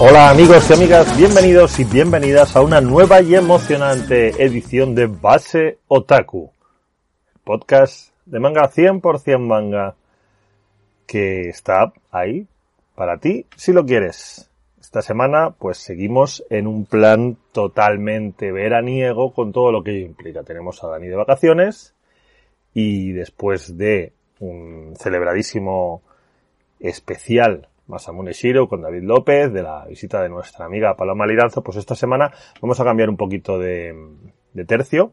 Hola amigos y amigas, bienvenidos y bienvenidas a una nueva y emocionante edición de Base Otaku, podcast de manga 100% manga que está ahí para ti si lo quieres. Esta semana pues seguimos en un plan totalmente veraniego con todo lo que ello implica. Tenemos a Dani de vacaciones y después de un celebradísimo especial Masamune Shiro con David López, de la visita de nuestra amiga Paloma Liranzo, pues esta semana vamos a cambiar un poquito de, tercio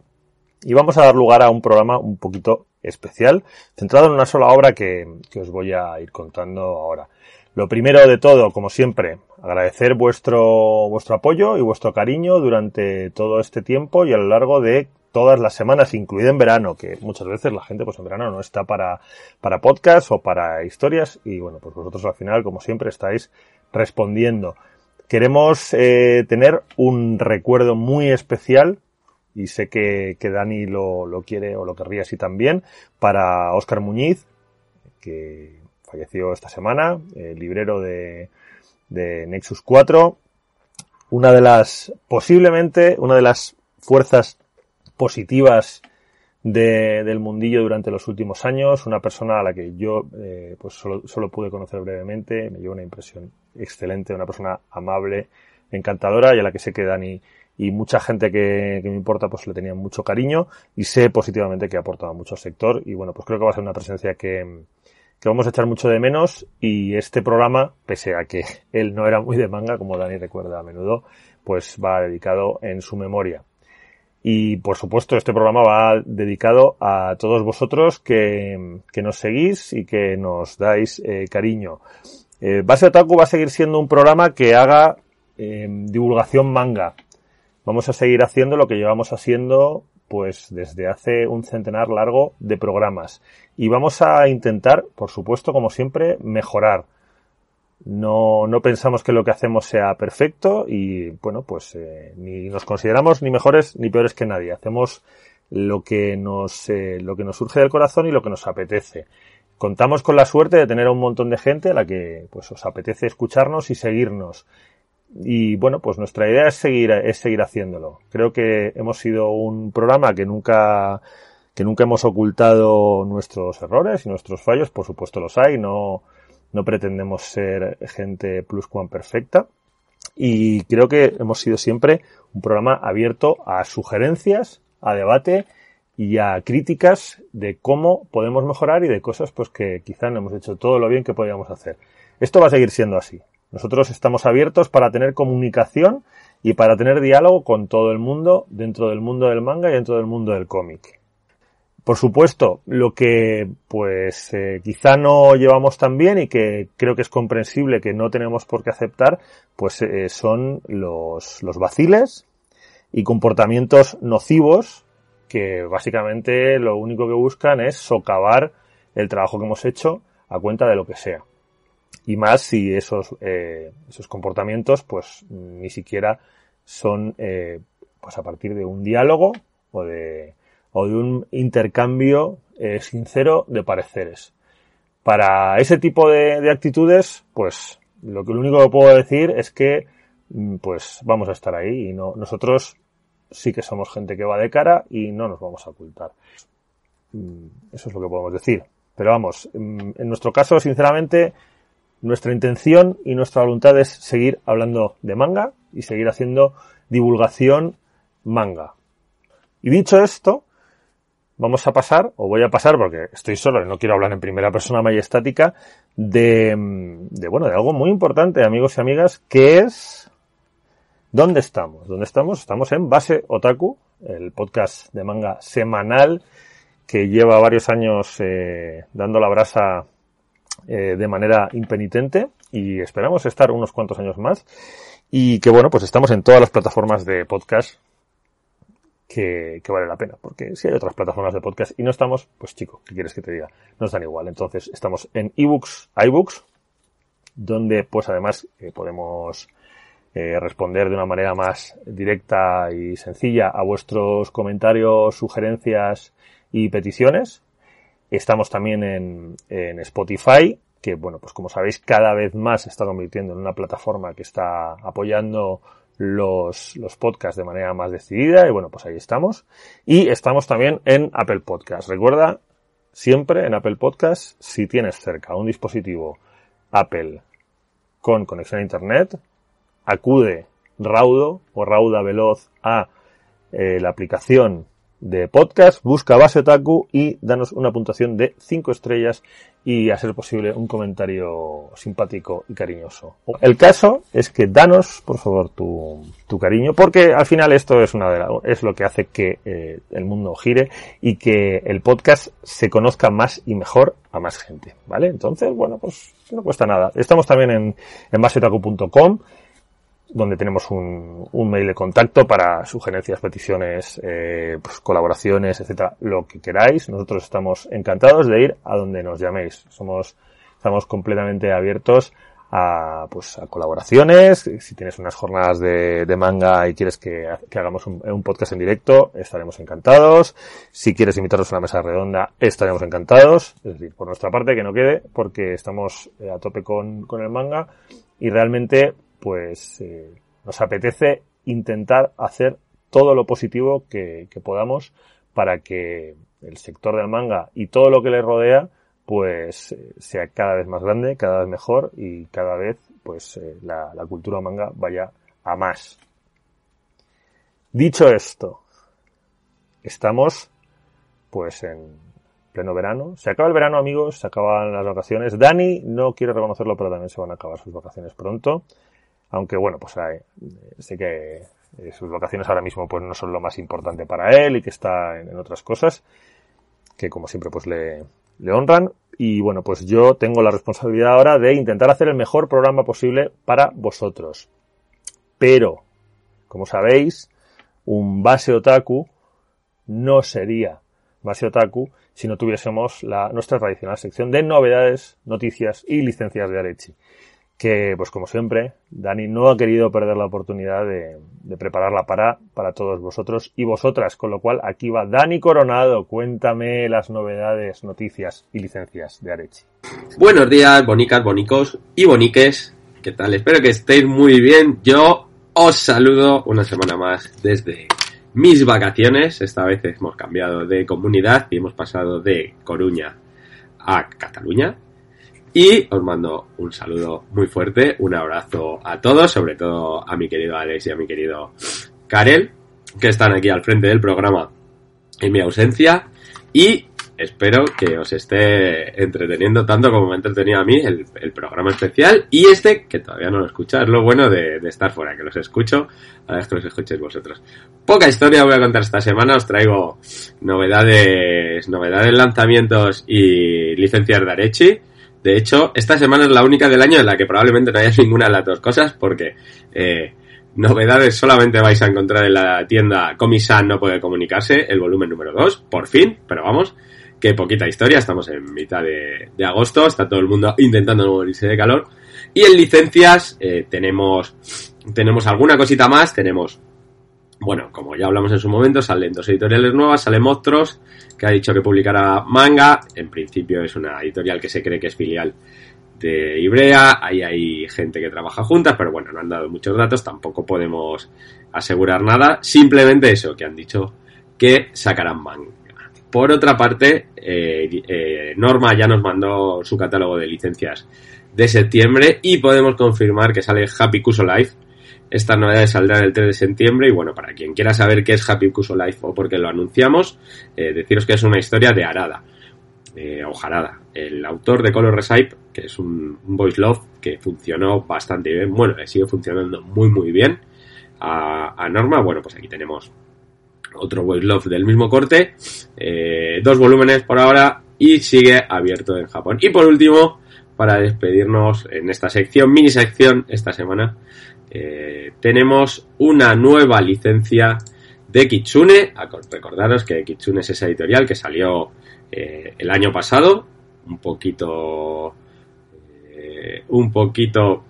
y vamos a dar lugar a un programa un poquito especial, centrado en una sola obra que, que, os voy a ir contando ahora. Lo primero de todo, como siempre, agradecer vuestro, vuestro apoyo y vuestro cariño durante todo este tiempo y a lo largo de todas las semanas, incluida en verano, que muchas veces la gente pues en verano no está para, para podcast o para historias y bueno, pues vosotros al final, como siempre, estáis respondiendo. Queremos eh, tener un recuerdo muy especial y sé que, que Dani lo, lo, quiere o lo querría así también para Óscar Muñiz, que falleció esta semana, el librero de, de Nexus 4, una de las, posiblemente, una de las fuerzas positivas de, del mundillo durante los últimos años, una persona a la que yo eh, pues solo, solo, pude conocer brevemente, me llevó una impresión excelente, una persona amable, encantadora y a la que sé que Dani y mucha gente que, me importa pues le tenía mucho cariño y sé positivamente que ha aportado mucho al sector y bueno pues creo que va a ser una presencia que, que vamos a echar mucho de menos y este programa, pese a que él no era muy de manga, como Dani recuerda a menudo, pues va dedicado en su memoria. Y por supuesto, este programa va dedicado a todos vosotros que, que nos seguís y que nos dais eh, cariño. Eh, Base Otaku va a seguir siendo un programa que haga eh, divulgación manga. Vamos a seguir haciendo lo que llevamos haciendo pues desde hace un centenar largo de programas. Y vamos a intentar, por supuesto, como siempre, mejorar. No, no pensamos que lo que hacemos sea perfecto y, bueno, pues eh, ni nos consideramos ni mejores ni peores que nadie. Hacemos lo que nos, eh, lo que nos surge del corazón y lo que nos apetece. Contamos con la suerte de tener a un montón de gente a la que pues os apetece escucharnos y seguirnos. Y bueno, pues nuestra idea es seguir, es seguir haciéndolo. Creo que hemos sido un programa que nunca, que nunca hemos ocultado nuestros errores y nuestros fallos, por supuesto los hay, no, no pretendemos ser gente plus cuan perfecta. Y creo que hemos sido siempre un programa abierto a sugerencias, a debate y a críticas de cómo podemos mejorar y de cosas pues que quizá no hemos hecho todo lo bien que podíamos hacer. Esto va a seguir siendo así. Nosotros estamos abiertos para tener comunicación y para tener diálogo con todo el mundo dentro del mundo del manga y dentro del mundo del cómic. Por supuesto, lo que pues eh, quizá no llevamos tan bien y que creo que es comprensible que no tenemos por qué aceptar, pues eh, son los, los vaciles y comportamientos nocivos que básicamente lo único que buscan es socavar el trabajo que hemos hecho a cuenta de lo que sea. Y más si esos, eh, esos comportamientos pues ni siquiera son eh, pues a partir de un diálogo o de o de un intercambio eh, sincero de pareceres. Para ese tipo de, de, actitudes, pues lo que lo único que puedo decir es que mm, pues vamos a estar ahí y no nosotros sí que somos gente que va de cara y no nos vamos a ocultar. Mm, eso es lo que podemos decir. Pero vamos, en nuestro caso, sinceramente, nuestra intención y nuestra voluntad es seguir hablando de manga y seguir haciendo divulgación manga. Y dicho esto, vamos a pasar, o voy a pasar porque estoy solo y no quiero hablar en primera persona majestática, de, de bueno, de algo muy importante, amigos y amigas, que es ¿dónde estamos? ¿Dónde estamos? Estamos en Base Otaku, el podcast de manga semanal que lleva varios años eh, dando la brasa eh, de manera impenitente y esperamos estar unos cuantos años más y que bueno, pues estamos en todas las plataformas de podcast que, vale la pena, porque si hay otras plataformas de podcast y no estamos, pues chico, ¿qué quieres que te diga? Nos dan igual. Entonces, estamos en ebooks, iBooks, donde pues además eh, podemos eh, responder de una manera más directa y sencilla a vuestros comentarios, sugerencias y peticiones. Estamos también en, Spotify, que bueno, pues como sabéis, cada vez más se está convirtiendo en una plataforma que está apoyando los, los podcasts de manera más decidida y bueno, pues ahí estamos. Y estamos también en Apple Podcasts. Recuerda, siempre en Apple Podcasts, si tienes cerca un dispositivo Apple con conexión a Internet, acude raudo o rauda veloz a eh, la aplicación de podcast, busca Base Otaku y danos una puntuación de 5 estrellas y a ser posible un comentario simpático y cariñoso. El caso es que danos, por favor, tu, tu cariño, porque al final esto es una de es lo que hace que eh, el mundo gire y que el podcast se conozca más y mejor a más gente, ¿vale? Entonces, bueno, pues no cuesta nada. Estamos también en, en baseotaku.com donde tenemos un, un, mail de contacto para sugerencias, peticiones, eh, pues, colaboraciones, etcétera, lo que queráis. Nosotros estamos encantados de ir a donde nos llaméis. Somos, estamos completamente abiertos a, pues, a colaboraciones. Si tienes unas jornadas de, de manga y quieres que, que hagamos un, un, podcast en directo, estaremos encantados. Si quieres invitarnos a una mesa redonda, estaremos encantados. Es decir, por nuestra parte, que no quede, porque estamos eh, a tope con, con el manga y realmente pues eh, nos apetece intentar hacer todo lo positivo que, podamos para que el sector del manga y todo lo que le rodea pues eh, sea cada vez más grande, cada vez mejor y cada vez pues eh, la, la, cultura manga vaya a más. Dicho esto, estamos pues en pleno verano. Se acaba el verano amigos, se acaban las vacaciones. Dani no quiere reconocerlo, pero también se van a acabar sus vacaciones pronto. Aunque bueno, pues eh, sé que eh, sus vacaciones ahora mismo pues no son lo más importante para él y que está en, otras cosas que como siempre pues le, le honran. Y bueno, pues yo tengo la responsabilidad ahora de intentar hacer el mejor programa posible para vosotros. Pero, como sabéis, un base otaku no sería base otaku si no tuviésemos la, nuestra tradicional sección de novedades, noticias y licencias de Arechi que, pues como siempre, Dani no ha querido perder la oportunidad de, prepararla para, para todos vosotros y vosotras, con lo cual aquí va Dani Coronado, cuéntame las novedades, noticias y licencias de Arechi. Buenos días, bonicas, bonicos y boniques, ¿qué tal? Espero que estéis muy bien, yo os saludo una semana más desde mis vacaciones, esta vez hemos cambiado de comunidad y hemos pasado de Coruña a Cataluña, y os mando un saludo muy fuerte, un abrazo a todos, sobre todo a mi querido Alex y a mi querido Karel, que están aquí al frente del programa en mi ausencia. Y espero que os esté entreteniendo tanto como me ha entretenido a mí el, programa especial y este, que todavía no lo escucha, es lo bueno de, estar fuera, que los escucho, a la que los escuchéis vosotros. Poca historia voy a contar esta semana, os traigo novedades, novedades, lanzamientos y licencias de Arechi. De hecho, esta semana es la única del año en la que probablemente no haya ninguna de las dos cosas, porque eh, novedades solamente vais a encontrar en la tienda Comisan no puede comunicarse, el volumen número 2, por fin, pero vamos, que poquita historia, estamos en mitad de, agosto, está todo el mundo intentando no morirse de calor. Y en licencias eh, tenemos, tenemos alguna cosita más, tenemos bueno, como ya hablamos en su momento, salen dos editoriales nuevas, sale Monstruos, que ha dicho que publicará manga, en principio es una editorial que se cree que es filial de Ibrea, ahí hay gente que trabaja juntas, pero bueno, no han dado muchos datos, tampoco podemos asegurar nada, simplemente eso, que han dicho que sacarán manga. por otra parte, eh, eh, Norma ya nos mandó su catálogo de licencias de septiembre y podemos confirmar que sale Happy Cuso Life. Estas novedades saldrán el 3 de septiembre y bueno, para quien quiera saber qué es Happy Cuso Life o por qué lo anunciamos, eh, deciros que es una historia de Arada, o Jarada, el autor de Color Recipe, que es un, voice love que funcionó bastante bien, bueno, sigue funcionando muy muy bien a, a Norma, bueno, pues aquí tenemos otro voice love del mismo corte, eh, dos volúmenes por ahora y sigue abierto en Japón. Y por último, para despedirnos en esta sección, mini sección esta semana, eh, tenemos una nueva licencia de Kitsune. Recordaros que Kitsune es esa editorial que salió eh, el año pasado, un poquito, un poquito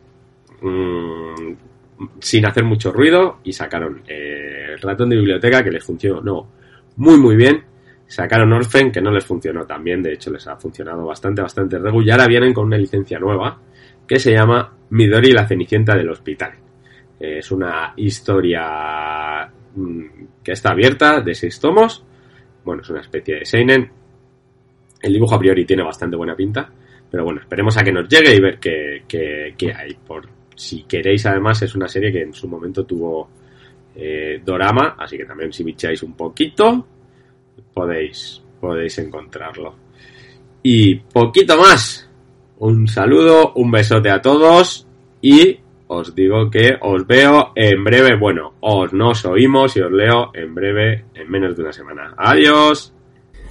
mm, sin hacer mucho ruido y sacaron el ratón de biblioteca que les funcionó muy muy bien Sacaron Orphan, que no les funcionó tan bien, de hecho les ha funcionado bastante, bastante regular. Y ahora vienen con una licencia nueva que se llama Midori la Cenicienta del Hospital. Es una historia mm, que está abierta de seis tomos. Bueno, es una especie de Seinen. El dibujo a priori tiene bastante buena pinta. Pero bueno, esperemos a que nos llegue y ver qué, qué, hay. Por si queréis, además, es una serie que en su momento tuvo eh, Dorama. Así que también si bicháis un poquito, podéis, podéis encontrarlo. Y poquito más. Un saludo, un besote a todos y os digo que os veo en breve. Bueno, os nos oímos y os leo en breve, en menos de una semana. Adiós.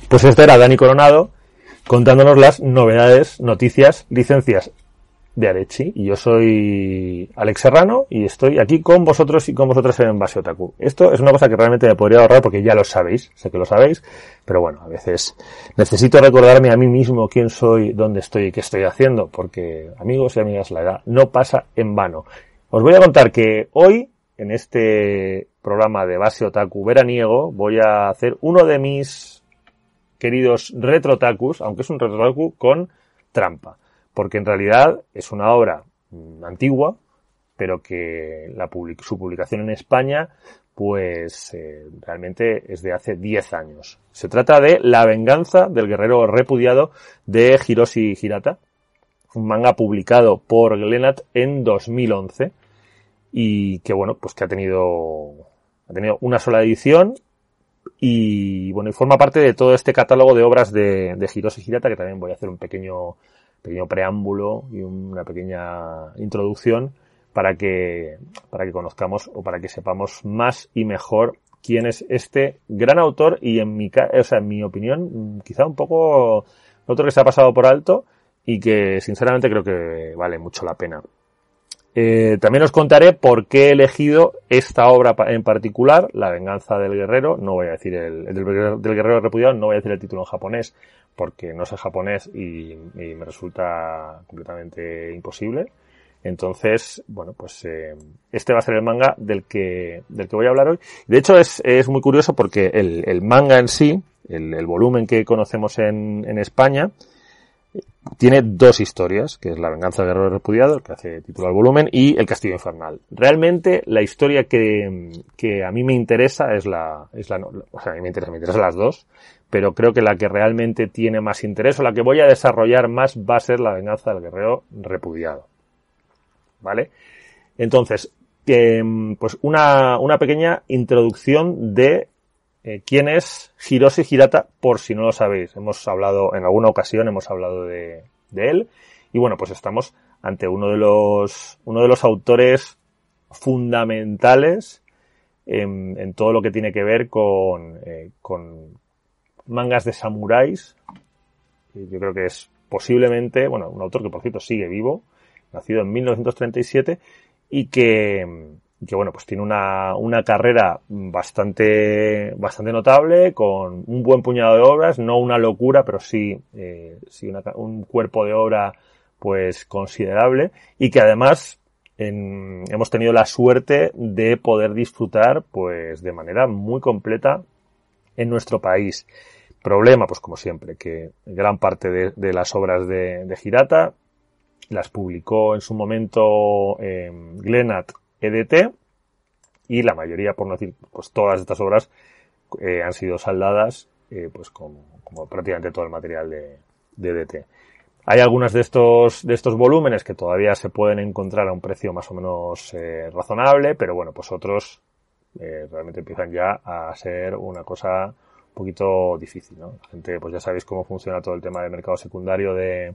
Pues este era Dani Coronado contándonos las novedades, noticias, licencias de Arechi y yo soy Alex Serrano y estoy aquí con vosotros y con vosotras en Base Otaku. Esto es una cosa que realmente me podría ahorrar porque ya lo sabéis, sé que lo sabéis, pero bueno, a veces necesito recordarme a mí mismo quién soy, dónde estoy y qué estoy haciendo, porque amigos y amigas, la edad no pasa en vano. Os voy a contar que hoy, en este programa de Base Otaku veraniego, voy a hacer uno de mis queridos retrotakus, aunque es un retrotaku con trampa porque en realidad es una obra mm, antigua, pero que su publicación en España, pues eh, realmente es de hace 10 años. Se trata de La venganza del guerrero repudiado de Hiroshi Hirata, un manga publicado por Glenat en 2011 y que bueno, pues que ha tenido ha tenido una sola edición y bueno, y forma parte de todo este catálogo de obras de, de Hiroshi Hirata que también voy a hacer un pequeño pequeño preámbulo y una pequeña introducción para que, para que conozcamos o para que sepamos más y mejor quién es este gran autor y en mi, o sea, en mi opinión, quizá un poco otro que se ha pasado por alto y que sinceramente creo que vale mucho la pena. Eh, también os contaré por qué he elegido esta obra en particular, La venganza del guerrero. No voy a decir el, del, del, guerrero repudiado, no voy a decir el título en japonés, porque no sé japonés y, me resulta completamente imposible. Entonces, bueno, pues eh, este va a ser el manga del que, del que voy a hablar hoy. De hecho, es, es muy curioso porque el, el manga en sí, el, volumen que conocemos en, en España, tiene dos historias, que es La venganza del guerrero repudiado, el que hace título al volumen, y El castillo infernal. Realmente, la historia que, que a mí me interesa es la, es la, o sea, a mí me interesa, me interesan las dos, pero creo que la que realmente tiene más interés o la que voy a desarrollar más va a ser la venganza del guerrero repudiado. ¿Vale? Entonces, em, pues una, una pequeña introducción de eh, quién es Hiroshi Hirata, por si no lo sabéis. Hemos hablado, en alguna ocasión hemos hablado de, él. Y bueno, pues estamos ante uno de los, uno de los autores fundamentales en, en todo lo que tiene que ver con, eh, con, mangas de samuráis. Yo creo que es posiblemente, bueno, un autor que por cierto sigue vivo, nacido en 1937 y que, que bueno, pues tiene una, una carrera bastante, bastante notable, con un buen puñado de obras, no una locura, pero sí, eh, sí un cuerpo de obra pues considerable y que además hemos tenido la suerte de poder disfrutar pues de manera muy completa en nuestro país. Problema, pues como siempre, que gran parte de, las obras de, de, Hirata las publicó en su momento eh, Glenat EDT y la mayoría, por no decir, pues todas estas obras eh, han sido saldadas eh, pues como, prácticamente todo el material de, de DT. Hay algunos de estos, de estos volúmenes que todavía se pueden encontrar a un precio más o menos eh, razonable, pero bueno, pues otros eh, realmente empiezan ya a ser una cosa un poquito difícil, ¿no? La gente, pues ya sabéis cómo funciona todo el tema del mercado secundario de,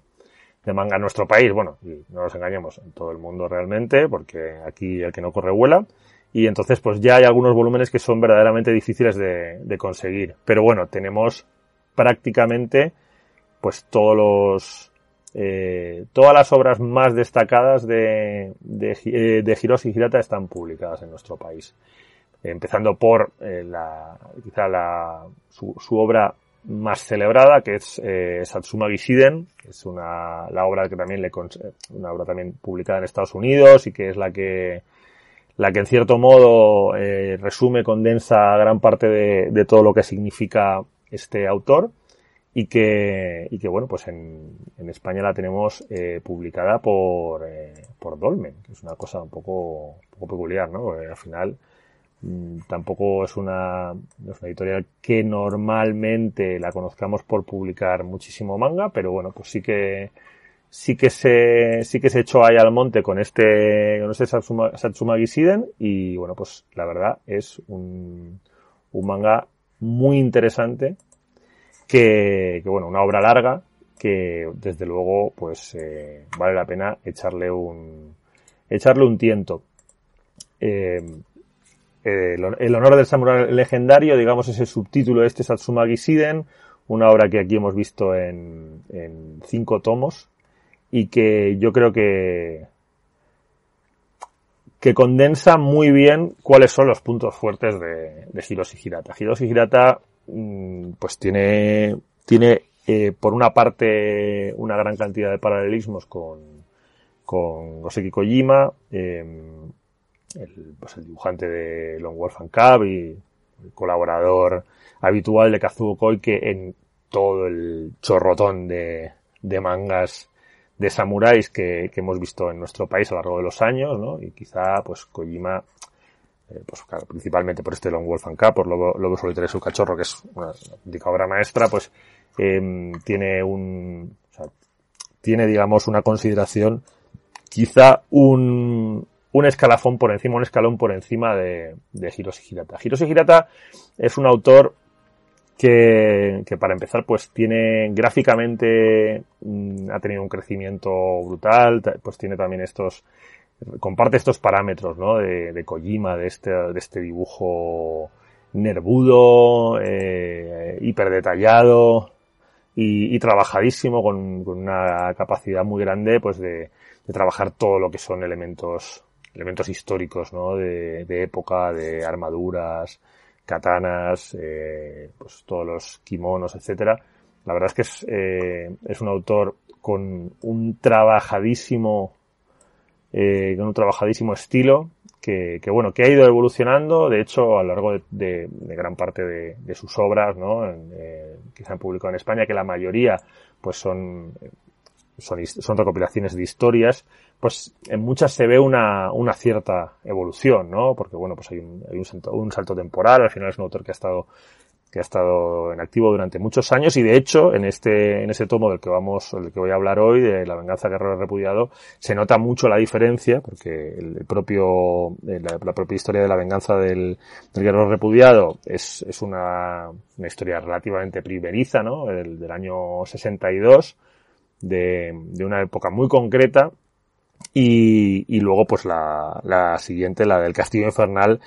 manga en nuestro país, bueno, y no nos engañemos, en todo el mundo realmente, porque aquí el que no corre vuela, y entonces pues ya hay algunos volúmenes que son verdaderamente difíciles de, de conseguir. Pero bueno, tenemos prácticamente pues todos los eh, todas las obras más destacadas de, de, eh, de Hiroshi Hirata están publicadas en nuestro país. Empezando por eh, la, quizá la, su, su, obra más celebrada, que es eh, Satsuma Gishiden, es una, la obra que también le, una obra también publicada en Estados Unidos y que es la que, la que en cierto modo eh, resume, condensa gran parte de, de todo lo que significa este autor y que, y que bueno, pues en, en España la tenemos eh, publicada por, eh, por Dolmen, que es una cosa un poco, un poco peculiar, ¿no? Porque al final tampoco es una, es una editorial que normalmente la conozcamos por publicar muchísimo manga, pero bueno, pues sí que sí que se sí que se echó ahí al monte con este con este Satsuma, Satsuma Gisiden y bueno, pues la verdad es un, un manga muy interesante que, que, bueno, una obra larga que desde luego pues eh, vale la pena echarle un echarle un tiento. Eh, el, honor del samurai legendario, digamos, es el subtítulo este Satsuma Gisiden, una obra que aquí hemos visto en, en cinco tomos y que yo creo que que condensa muy bien cuáles son los puntos fuertes de, de Hiroshi Hirata. Hiroshi Hirata Mm, pues tiene, tiene eh, por una parte una gran cantidad de paralelismos con, con Goseki Kojima, eh, el, pues el dibujante de Long Wolf and Cub y el colaborador habitual de Kazuo Koike en todo el chorrotón de, de mangas de samuráis que, hemos visto en nuestro país a lo largo de los años, ¿no? Y quizá, pues, Kojima eh, pues claro, principalmente por este Long Wolf and Cup, por Lobo, Solitario y su cachorro, que es una auténtica obra maestra, pues eh, tiene un, o sea, tiene digamos una consideración, quizá un, un escalafón por encima, un escalón por encima de, de Hiroshi Hirata. Hiroshi Hirata es un autor que, que para empezar pues tiene gráficamente mm, ha tenido un crecimiento brutal, pues tiene también estos comparte estos parámetros, ¿no? De, de Kojima, de este, de este dibujo nervudo, eh, hiper detallado y, y trabajadísimo con, con, una capacidad muy grande, pues de, de, trabajar todo lo que son elementos, elementos históricos, ¿no? De, de época, de armaduras, katanas, eh, pues todos los kimonos, etcétera. La verdad es que es, eh, es un autor con un trabajadísimo eh, con un trabajadísimo estilo que, que, bueno, que ha ido evolucionando, de hecho, a lo largo de, de, de gran parte de, de, sus obras, ¿no? Eh, que se han publicado en España, que la mayoría, pues son, son, son recopilaciones de historias, pues en muchas se ve una, una cierta evolución, ¿no? Porque bueno, pues hay un, hay un salto, temporal, al final es un autor que ha estado que ha estado en activo durante muchos años y de hecho en este en ese tomo del que vamos del que voy a hablar hoy de la venganza guerrero repudiado se nota mucho la diferencia porque el propio la, la propia historia de la venganza del, del guerrero repudiado es, es una, una historia relativamente primeriza no el, del año 62 de, de una época muy concreta y, y luego pues la, la siguiente la del castillo infernal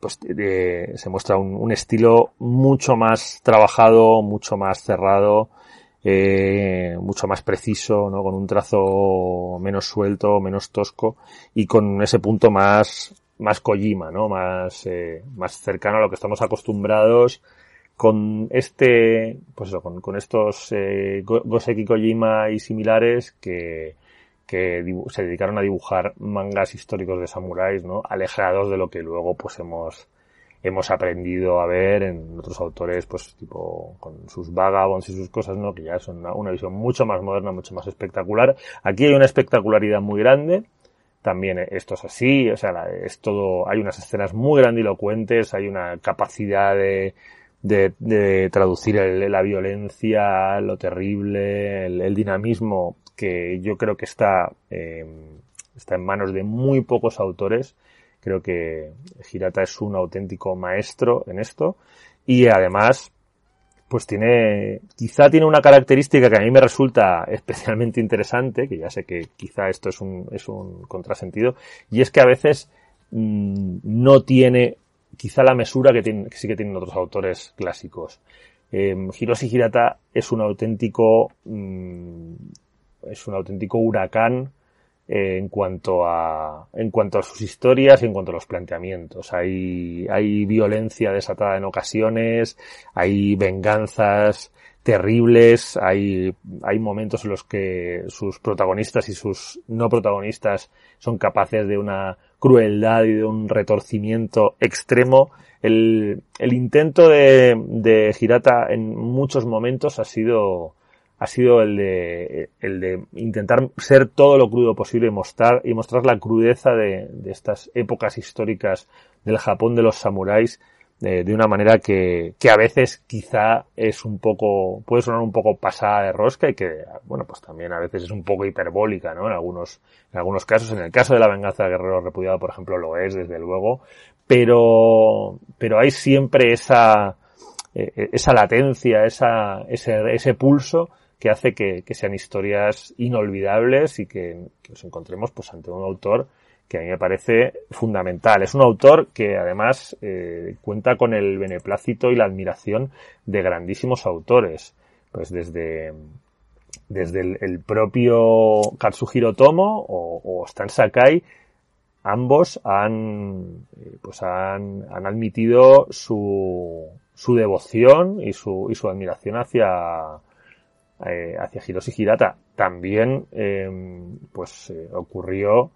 pues eh, se muestra un, un, estilo mucho más trabajado, mucho más cerrado, eh, mucho más preciso, ¿no? Con un trazo menos suelto, menos tosco y con ese punto más, más Kojima, ¿no? Más, eh, más cercano a lo que estamos acostumbrados con este, pues eso, con, con estos eh, Goseki Kojima y similares que, que se dedicaron a dibujar mangas históricos de samuráis, ¿no? Alejados de lo que luego pues hemos hemos aprendido a ver en otros autores, pues tipo con sus vagabonds y sus cosas, ¿no? Que ya son una, una visión mucho más moderna, mucho más espectacular. Aquí hay una espectacularidad muy grande. También esto es así, o sea, es todo, hay unas escenas muy grandilocuentes, hay una capacidad de, de, traducir la violencia, lo terrible, el, dinamismo que yo creo que está, em, está en manos de muy pocos autores. Creo que Girata es un auténtico maestro en esto y además pues tiene, quizá tiene una característica que a mí me resulta especialmente interesante, que ya sé que quizá esto es un, es un contrasentido, y es que a veces mm, no tiene quizá la mesura que, que sí que tienen otros autores clásicos. Eh, Hiroshi Hirata es un auténtico, mm, es un auténtico huracán eh, en cuanto a en cuanto a sus historias y en cuanto a los planteamientos. Hay hay violencia desatada en ocasiones, hay venganzas terribles, hay hay momentos en los que sus protagonistas y sus no protagonistas son capaces de una crueldad y de un retorcimiento extremo. El, el intento de, de Hirata en muchos momentos ha sido ha sido el de, el de intentar ser todo lo crudo posible y mostrar, y mostrar la crudeza de, de estas épocas históricas del Japón de los samuráis de, una manera que, que, a veces quizá es un poco, puede sonar un poco pasada de rosca y que, bueno, pues también a veces es un poco hiperbólica, ¿no? En algunos, en algunos casos, en el caso de la venganza de Guerrero Repudiado, por ejemplo, lo es, desde luego, pero, pero hay siempre esa, eh, esa latencia, esa, ese, ese pulso que hace que, que sean historias inolvidables y que, nos encontremos pues ante un autor que a mí me parece fundamental. Es un autor que además eh, cuenta con el beneplácito y la admiración de grandísimos autores. Pues desde, desde el, propio Katsuhiro Tomo o, o Stan Sakai, ambos han, eh, pues han, han admitido su, su devoción y su, y su admiración hacia, eh, hacia Hiroshi Hirata. También, eh, pues, ocurrió,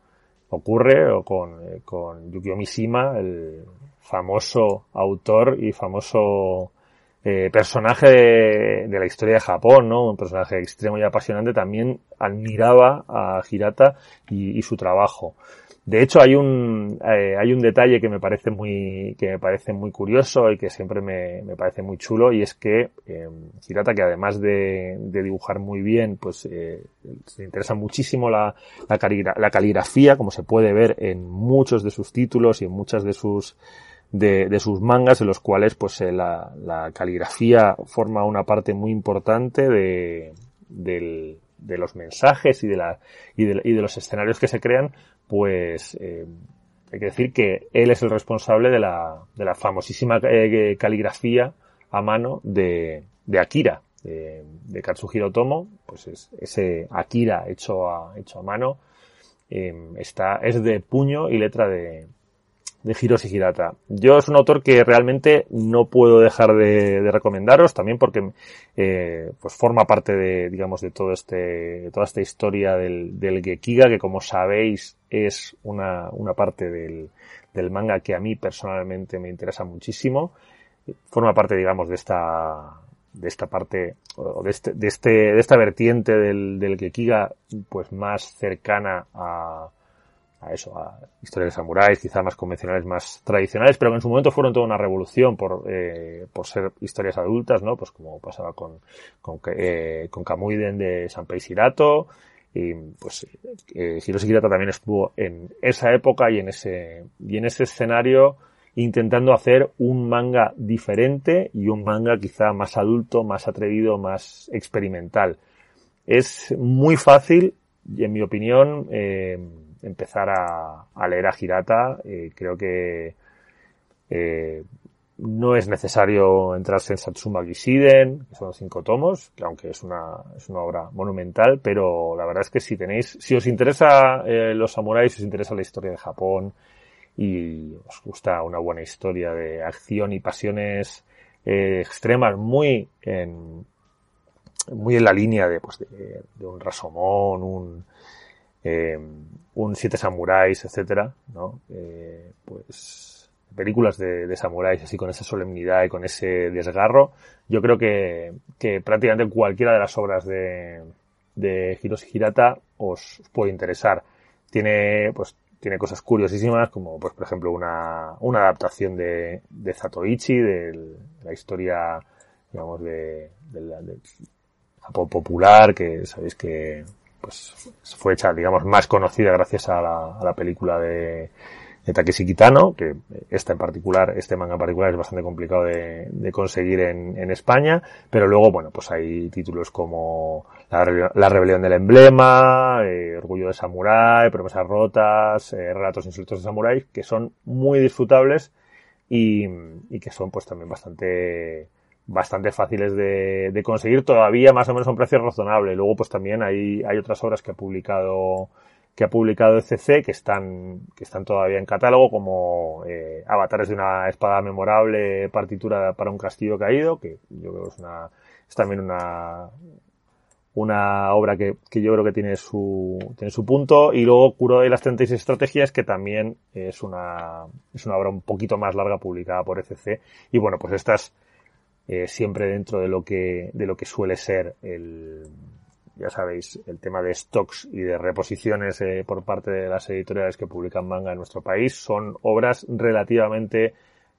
ocurre con, eh, con Yukio Mishima, el famoso autor y famoso eh, personaje de, la historia de Japón, ¿no? Un personaje extremo y apasionante, también admiraba a Hirata y su trabajo. De hecho, hay un, eh, hay un detalle que me parece muy, que me parece muy curioso y que siempre me, me parece muy chulo y es que eh, Hirata, que además de, de, dibujar muy bien, pues eh, se interesa muchísimo la, la, la, caligrafía, como se puede ver en muchos de sus títulos y en muchas de sus de, de sus mangas, en los cuales pues eh, la, la, caligrafía forma una parte muy importante de, del, de los mensajes y de, la, y de, y de los escenarios que se crean, pues eh, hay que decir que él es el responsable de la, de la famosísima eh, caligrafía a mano de, de Akira, de, de, Katsuhiro Tomo, pues es, ese Akira hecho a, hecho a mano, eh, está, es de puño y letra de, de Hiroshi Hirata. Yo es un autor que realmente no puedo dejar de, de recomendaros, también porque eh, pues forma parte de, digamos, de todo este, de toda esta historia del, del Gekiga, que como sabéis es una, una parte del, del manga que a mí personalmente me interesa muchísimo. Forma parte, digamos, de esta, de esta parte, o de este, de este, de esta vertiente del, del Gekiga, pues más cercana a, a eso, a historias de samuráis, quizá más convencionales, más tradicionales, pero que en su momento fueron toda una revolución por, eh, por ser historias adultas, ¿no? Pues como pasaba con, con, eh, con Kamuiden de Sanpei Shirato, y pues eh, Hiroshi Hirata también estuvo en esa época y en ese, y en ese escenario intentando hacer un manga diferente y un manga quizá más adulto, más atrevido, más experimental. Es muy fácil, y en mi opinión, eh, empezar a, leer a Hirata. Eh, creo que eh, no es necesario entrarse en Satsuma Gishiden, que son cinco tomos, que aunque es una, es una obra monumental, pero la verdad es que si tenéis, si os interesa eh, los samuráis, si os interesa la historia de Japón y os gusta una buena historia de acción y pasiones eh, extremas muy en, muy en la línea de, pues de, un Rasomón, un, eh, un Siete Samuráis, etcétera, ¿no? Pues películas de, de, samuráis así con esa solemnidad y con ese desgarro. Yo creo que, prácticamente cualquiera de las obras de, de Hiroshi Hirata os, puede interesar. Tiene, pues, tiene cosas curiosísimas, como pues por ejemplo una, una adaptación de, de Zatoichi, de la historia, digamos, de, la, popular, que sabéis que pues fue hecha, digamos, más conocida gracias a la, a la película de, de Takeshi Kitano, que esta en particular, este manga en particular es bastante complicado de, conseguir en, en, España, pero luego, bueno, pues hay títulos como La, Rebelión del Emblema, eh, Orgullo de Samurai, Promesas Rotas, eh, Relatos Insultos de Samurai, que son muy disfrutables y, y que son pues también bastante bastante fáciles de, de, conseguir todavía más o menos a un precio razonable. Luego pues también hay, hay otras obras que ha publicado que ha publicado ECC que están que están todavía en catálogo como eh, Avatares de una espada memorable, partitura para un castillo caído, que yo creo que es también una una obra que, que yo creo que tiene su tiene su punto. Y luego Kuro de las 36 estrategias que también es una es una obra un poquito más larga publicada por ECC y bueno, pues estas eh, siempre dentro de lo que, de lo que suele ser el, ya sabéis, el tema de stocks y de reposiciones eh, por parte de las editoriales que publican manga en nuestro país son obras relativamente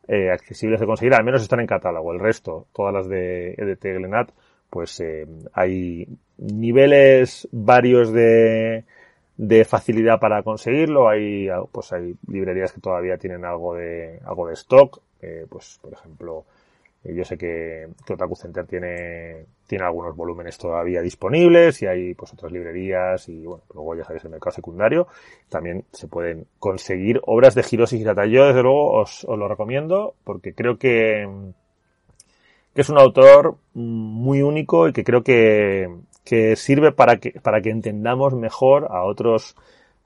eh, accesibles de conseguir, al menos están en catálogo. El resto, todas las de EDT Glenat, pues eh, hay niveles varios de, de facilidad para conseguirlo. Hay, pues hay librerías que todavía tienen algo de, algo de stock. Eh, pues, por ejemplo, yo sé que, Otaku Center tiene, tiene algunos volúmenes todavía disponibles y hay pues otras librerías y bueno, luego ya sabéis el mercado secundario. También se pueden conseguir obras de Hiroshi Hirata. Yo desde luego os, lo recomiendo porque creo que, que es un autor muy único y que creo que, que sirve para que, para que entendamos mejor a otros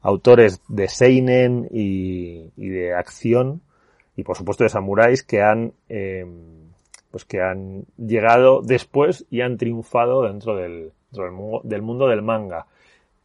autores de Seinen y, y de acción y por supuesto de samuráis que han eh, pues que han llegado después y han triunfado dentro del, del, mundo del manga.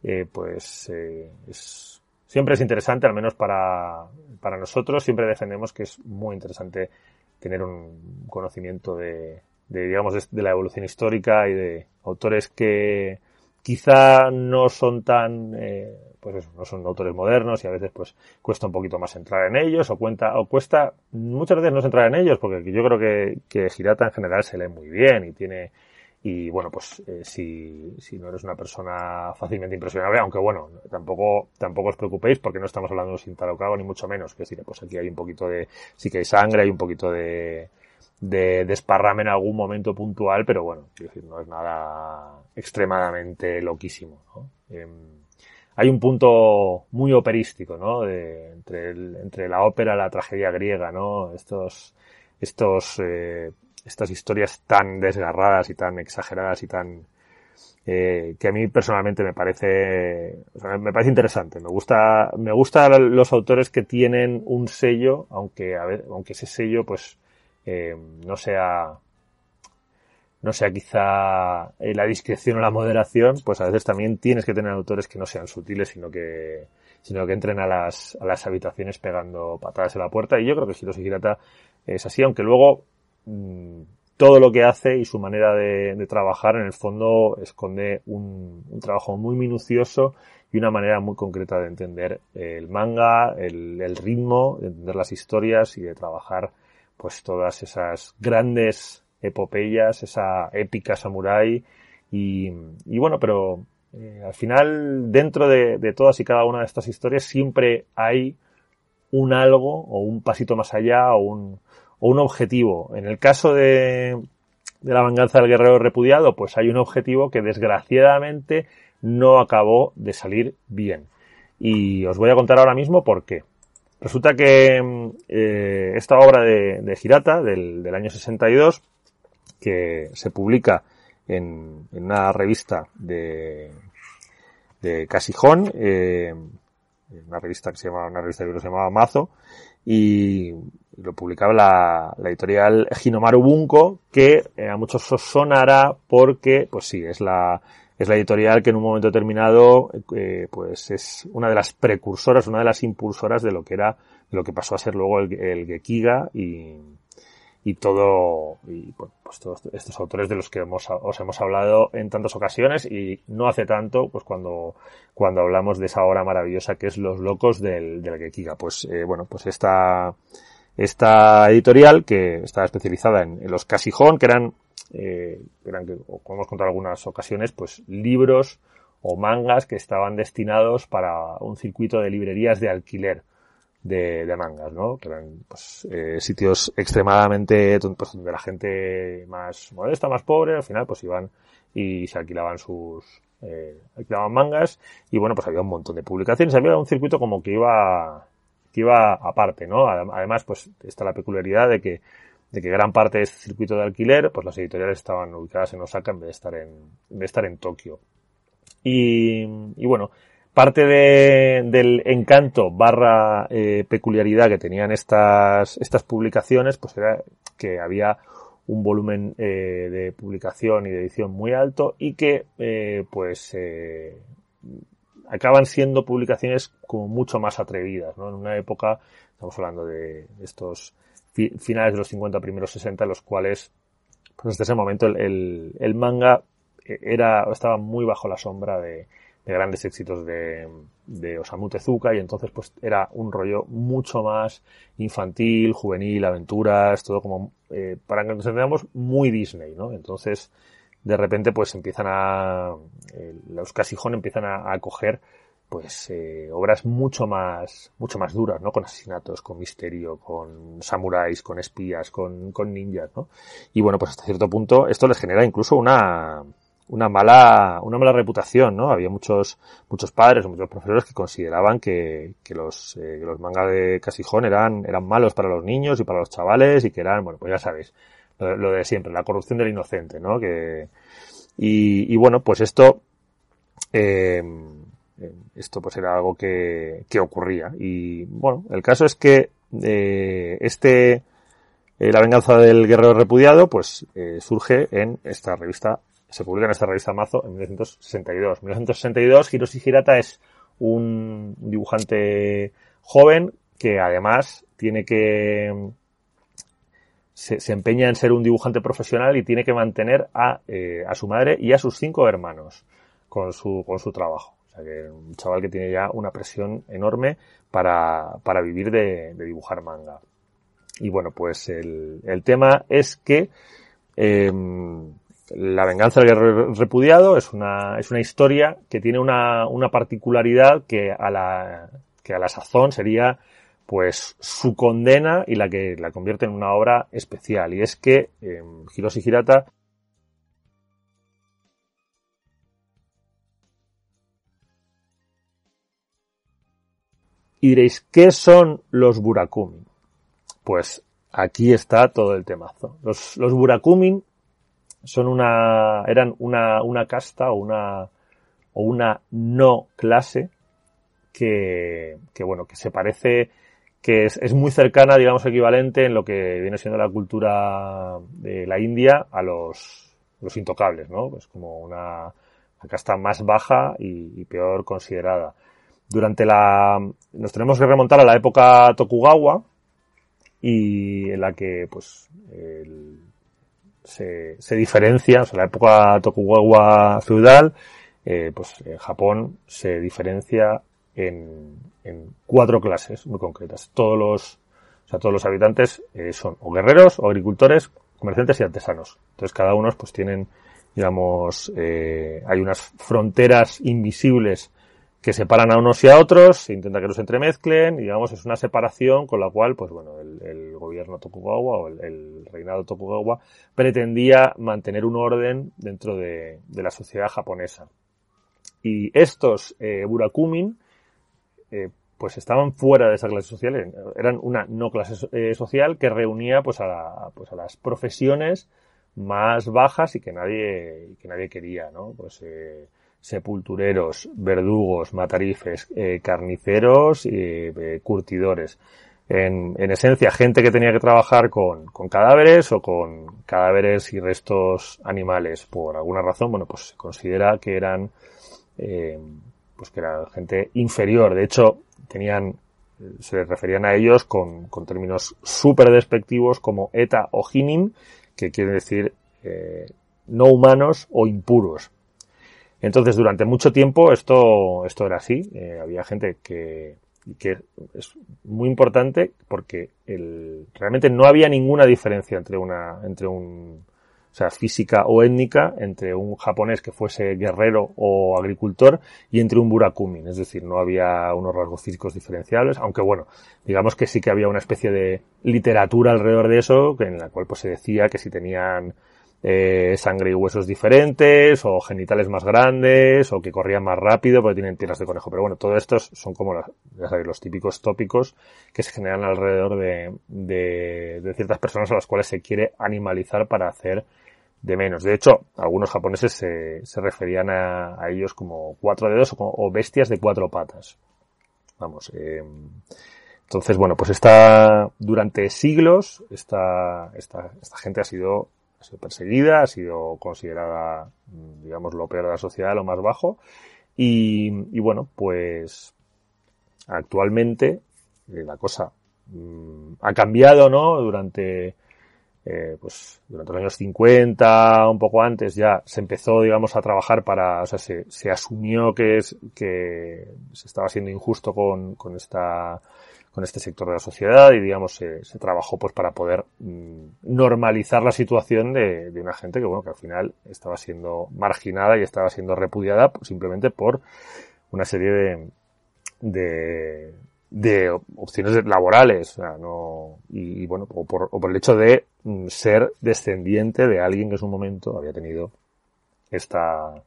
Eh, pues eh, es, siempre es interesante, al menos para, para nosotros, siempre defendemos que es muy interesante tener un conocimiento de, de digamos, de, de la evolución histórica y de autores que quizá no son tan eh, pues eso, no son autores modernos y a veces pues cuesta un poquito más entrar en ellos o cuenta o cuesta muchas veces no entrar en ellos porque yo creo que, que Girata en general se lee muy bien y tiene y bueno pues eh, si, si no eres una persona fácilmente impresionable aunque bueno tampoco tampoco os preocupéis porque no estamos hablando sin talocado ni mucho menos que decir pues aquí hay un poquito de sí que hay sangre hay un poquito de de desparrame en algún momento puntual pero bueno quiero decir no es nada extremadamente loquísimo ¿no? eh, hay un punto muy operístico, ¿no? De, entre, la ópera y la tragedia griega, ¿no? Estos, estos, eh, estas historias tan desgarradas y tan exageradas y tan, eh, que a mí personalmente me parece, me parece interesante. Me gusta, me gustan los autores que tienen un sello, aunque a ver, aunque ese sello, pues, eh, no sea, no sea quizá eh, la discreción o la moderación, pues a veces también tienes que tener autores que no sean sutiles, sino que, sino que entren a las, a las habitaciones pegando patadas en la puerta. Y yo creo que Hiroshi Hirata es así, aunque luego mmm, todo lo que hace y su manera de, de trabajar en el fondo esconde un, un, trabajo muy minucioso y una manera muy concreta de entender el manga, el, el ritmo, de entender las historias y de trabajar pues todas esas grandes epopeyas, esa épica samurai y, bueno, pero eh, al final dentro de, todas y cada una de estas historias siempre hay un algo o un pasito más allá o un, o un objetivo. En el caso de, la venganza del guerrero repudiado, pues hay un objetivo que desgraciadamente no acabó de salir bien. Y os voy a contar ahora mismo por qué. Resulta que eh, esta obra de, Hirata, del, del año 62, que se publica en, una revista de, de Casijón, eh, una revista que se llama, una revista que se llamaba Mazo, y lo publicaba la, editorial Hinomaru Bunko, que eh, a muchos os sonará porque, pues sí, es la, es la editorial que en un momento determinado, eh, pues es una de las precursoras, una de las impulsoras de lo que era, de lo que pasó a ser luego el, el Gekiga y, y todo, y pues todos estos autores de los que hemos, os hemos hablado en tantas ocasiones y no hace tanto, pues cuando, cuando hablamos de esa obra maravillosa que es Los Locos del, del Gekiga. Pues, eh, bueno, pues esta, esta editorial que está especializada en, los casijón, que eran, eh, eran que, como hemos contado en algunas ocasiones, pues libros o mangas que estaban destinados para un circuito de librerías de alquiler de, de mangas, ¿no? Que eran pues, eh, sitios extremadamente pues, donde la gente más modesta, más pobre, al final pues iban y se alquilaban sus eh, alquilaban mangas y bueno pues había un montón de publicaciones, había un circuito como que iba que iba aparte, ¿no? Además pues está la peculiaridad de que de que gran parte de este circuito de alquiler, pues las editoriales estaban ubicadas en Osaka en vez de estar en, en vez de estar en Tokio. Y, y bueno, parte de, del encanto barra eh, peculiaridad que tenían estas, estas publicaciones, pues era que había un volumen eh, de publicación y de edición muy alto y que eh, pues eh, acaban siendo publicaciones como mucho más atrevidas, ¿no? En una época, estamos hablando de estos finales de los 50, primeros 60, en los cuales, pues hasta ese momento el, el, el manga era, estaba muy bajo la sombra de, de grandes éxitos de, de Osamu Tezuka y entonces pues era un rollo mucho más infantil, juvenil, aventuras, todo como, eh, para que nos entendamos, muy Disney, ¿no? Entonces, de repente pues empiezan a, eh, los Casijón empiezan a, a coger pues eh, obras mucho más mucho más duras no con asesinatos con misterio con samuráis con espías con, con ninjas no y bueno pues hasta cierto punto esto les genera incluso una una mala, una mala reputación, ¿no? Había muchos, muchos padres o muchos profesores que consideraban que, que los, eh, que los mangas de Casijón eran, eran malos para los niños y para los chavales y que eran, bueno, pues ya sabéis, lo, de siempre, la corrupción del inocente, ¿no? Que, y, y bueno, pues esto, eh, esto pues era algo que, que ocurría. Y bueno, el caso es que eh, este, eh, La venganza del guerrero repudiado, pues eh, surge en esta revista se publica en esta revista Mazo en 1962. En 1962 Hiroshi Hirata es un dibujante joven que además tiene que se, empeña en ser un dibujante profesional y tiene que mantener a, eh, a su madre y a sus cinco hermanos con su, con su trabajo. O sea que un chaval que tiene ya una presión enorme para, para vivir de, dibujar manga. Y bueno, pues el, el tema es que eh, la venganza del guerrero repudiado es una, es una historia que tiene una, una particularidad que a la, que a la sazón sería pues su condena y la que la convierte en una obra especial. Y es que eh, Hiroshi Hirata Y diréis, ¿qué son los Burakumin? Pues aquí está todo el temazo. Los, los Burakumin son una, eran una, una casta o una, o una no clase que, que bueno, que se parece, que es, es, muy cercana, digamos, equivalente en lo que viene siendo la cultura de la India a los, los intocables, ¿no? Pues como una, una casta más baja y, y, peor considerada. Durante la, nos tenemos que remontar a la época Tokugawa y en la que, pues, el, se, diferencia, o sea, la época Tokugawa feudal, eh, pues en Japón se diferencia en, en, cuatro clases muy concretas. Todos los, o sea, todos los habitantes eh, son o guerreros, o agricultores, comerciantes y artesanos. Entonces cada uno pues tienen, digamos, eh, hay unas fronteras invisibles que separan a unos y a otros, intenta que no se entremezclen, y digamos, es una separación con la cual, pues bueno, el, gobierno Tokugawa o el, el, reinado Tokugawa pretendía mantener un orden dentro de, de la sociedad japonesa. Y estos eh, Burakumin, eh, pues estaban fuera de esa clase social, eran una no clase eh, social que reunía pues a, la, pues a las profesiones más bajas y que nadie, que nadie quería, ¿no? Pues eh, sepultureros, verdugos, matarifes, eh, carniceros y eh, curtidores. En, en, esencia, gente que tenía que trabajar con, cadáveres o con cadáveres y restos animales por alguna razón, bueno, pues se considera que eran, eh, pues que era gente inferior. De hecho, tenían se referían a ellos con, con términos súper despectivos como eta o hinin, que quiere decir no humanos o impuros. Entonces, durante mucho tiempo esto, esto era así. Eh, había gente que, que es muy importante porque el, realmente no había ninguna diferencia entre una, entre un, o sea, física o étnica entre un japonés que fuese guerrero o agricultor y entre un burakumin. Es decir, no había unos rasgos físicos diferenciables, aunque bueno, digamos que sí que había una especie de literatura alrededor de eso, en la cual pues se decía que si tenían eh, sangre y huesos diferentes, o genitales más grandes, o que corrían más rápido porque tienen piernas de conejo. Pero bueno, todo estos son como ya sabéis, los típicos tópicos que se generan alrededor de, de, de, ciertas personas a las cuales se quiere animalizar para hacer de menos. De hecho, algunos japoneses se, referían a, ellos como cuatro dedos o, bestias de cuatro patas. Vamos, eh, entonces, bueno, pues esta, durante siglos, esta, esta, esta gente ha sido ha sido perseguida, ha sido considerada, digamos, lo peor de la sociedad, lo más bajo. Y, y bueno, pues actualmente eh, la cosa mmm, ha cambiado, ¿no? Durante, eh, pues, durante los años 50, un poco antes, ya se empezó, digamos, a trabajar para, o sea, se, se asumió que es, que se estaba siendo injusto con, con esta, con este sector de la sociedad y digamos se, trabajó pues para poder mmm, normalizar la situación de, de, una gente que bueno que al final estaba siendo marginada y estaba siendo repudiada simplemente por una serie de, de, de opciones laborales o sea, no, y, y, bueno o por, o por el hecho de mm, ser descendiente de alguien que en su momento había tenido esta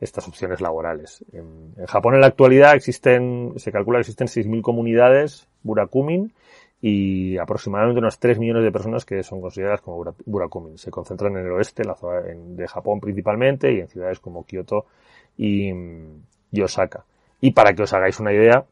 estas opciones laborales. En, Japón en la actualidad existen, se calcula que existen 6.000 comunidades burakumin y aproximadamente unos 3 millones de personas que son consideradas como burakumin. Se concentran en el oeste la zona de Japón principalmente y en ciudades como Kioto y, y Osaka. Y para que os hagáis una idea,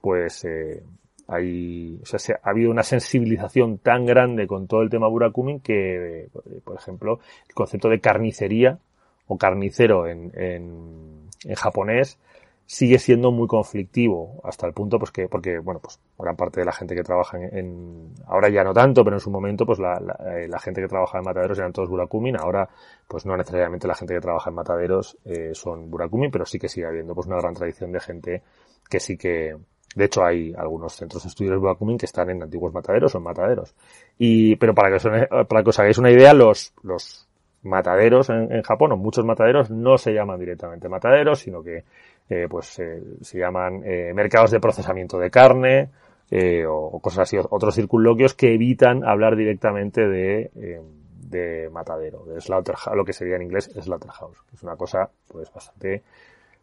pues eh, hay, o sea, se, ha habido una sensibilización tan grande con todo el tema burakumin que, por ejemplo, el concepto de carnicería o carnicero en, en, en, japonés sigue siendo muy conflictivo hasta el punto pues que porque bueno pues gran parte de la gente que trabaja en, ahora ya no tanto pero en su momento pues la, la, eh, la, gente que trabaja en mataderos eran todos burakumin ahora pues no necesariamente la gente que trabaja en mataderos eh, son burakumin pero sí que sigue habiendo pues una gran tradición de gente que sí que de hecho, hay algunos centros de estudios Burakumin que están en antiguos mataderos o en mataderos. Y, pero para que os, para que os hagáis una idea, los, los mataderos en, Japón, o muchos mataderos, no se llaman directamente mataderos, sino que eh, pues eh, se llaman eh, mercados de procesamiento de carne eh, o, o, cosas así, otros circunloquios que evitan hablar directamente de, eh, de matadero, de slaughterhouse, lo que sería en inglés slaughterhouse, que es una cosa pues bastante,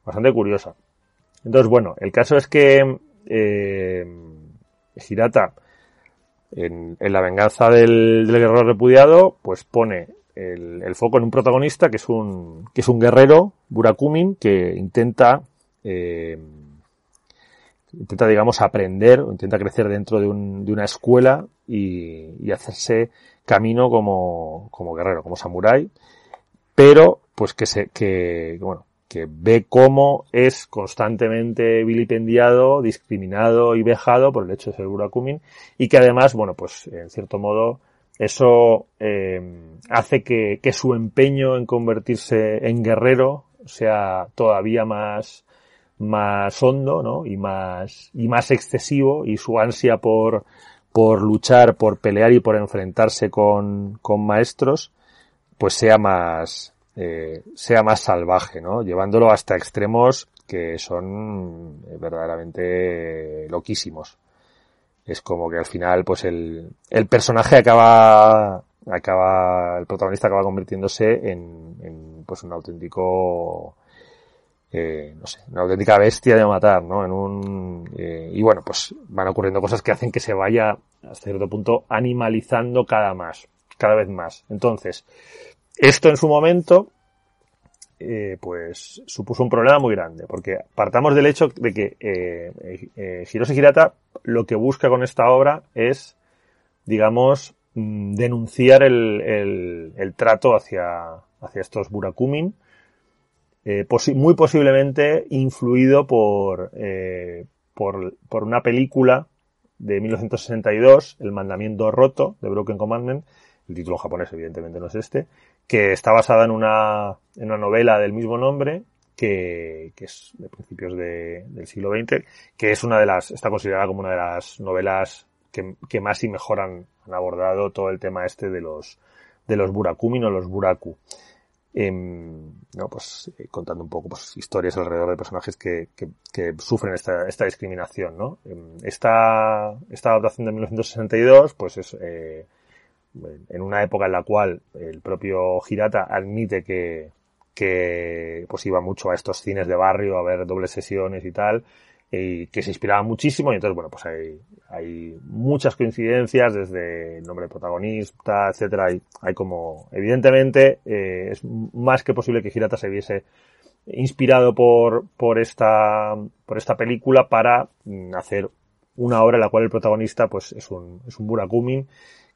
bastante curiosa. Entonces, bueno, el caso es que Hirata en, en, la venganza del, del guerrero repudiado, pues pone el, foco en un protagonista que es un, que es un guerrero, Burakumin, que intenta, eh, intenta, digamos, aprender intenta crecer dentro de, un, de una escuela y, y, hacerse camino como, como guerrero, como samurái, pero pues que se, que, bueno, que ve cómo es constantemente vilipendiado, discriminado y vejado por el hecho de ser Burakumin y que además, bueno, pues en cierto modo, eso eh, hace que, que, su empeño en convertirse en guerrero sea todavía más, más hondo, ¿no? Y más, y más excesivo y su ansia por, por luchar, por pelear y por enfrentarse con, con maestros, pues sea más, eh, sea más salvaje, ¿no? Llevándolo hasta extremos que son verdaderamente loquísimos es como que al final, pues el, el personaje acaba, acaba, el protagonista acaba convirtiéndose en, en pues un auténtico, eh, no sé, una auténtica bestia de matar, ¿no? En un, eh, y bueno, pues van ocurriendo cosas que hacen que se vaya, hasta cierto punto, animalizando cada más, cada vez más. Entonces, esto en su momento, eh, pues supuso un problema muy grande, porque partamos del hecho de que eh, eh, Hiroshi Hirata lo que busca con esta obra es, digamos, mm, denunciar el, el, trato hacia, hacia estos Burakumin, eh, muy posiblemente influido por, eh, por, por una película de 1962, El mandamiento roto, de Broken Commandment, el título japonés evidentemente no es este, que está basada en una, en una novela del mismo nombre, que, que es de principios de, del siglo XX, que es una de las, está considerada como una de las novelas que, que más y mejor han, abordado todo el tema este de los, de los Burakumi o los Buraku. Eh, no, pues eh, contando un poco pues, historias alrededor de personajes que, que, sufren esta, esta discriminación, ¿no? Eh, esta, esta adaptación de 1962, pues es eh, en una época en la cual el propio Hirata admite que, que pues iba mucho a estos cines de barrio a ver dobles sesiones y tal, y que se inspiraba muchísimo y entonces bueno pues hay, hay muchas coincidencias desde el nombre del protagonista etcétera hay, como evidentemente eh, es más que posible que Hirata se viese inspirado por por esta por esta película para hacer una obra en la cual el protagonista pues es un es un Burakumin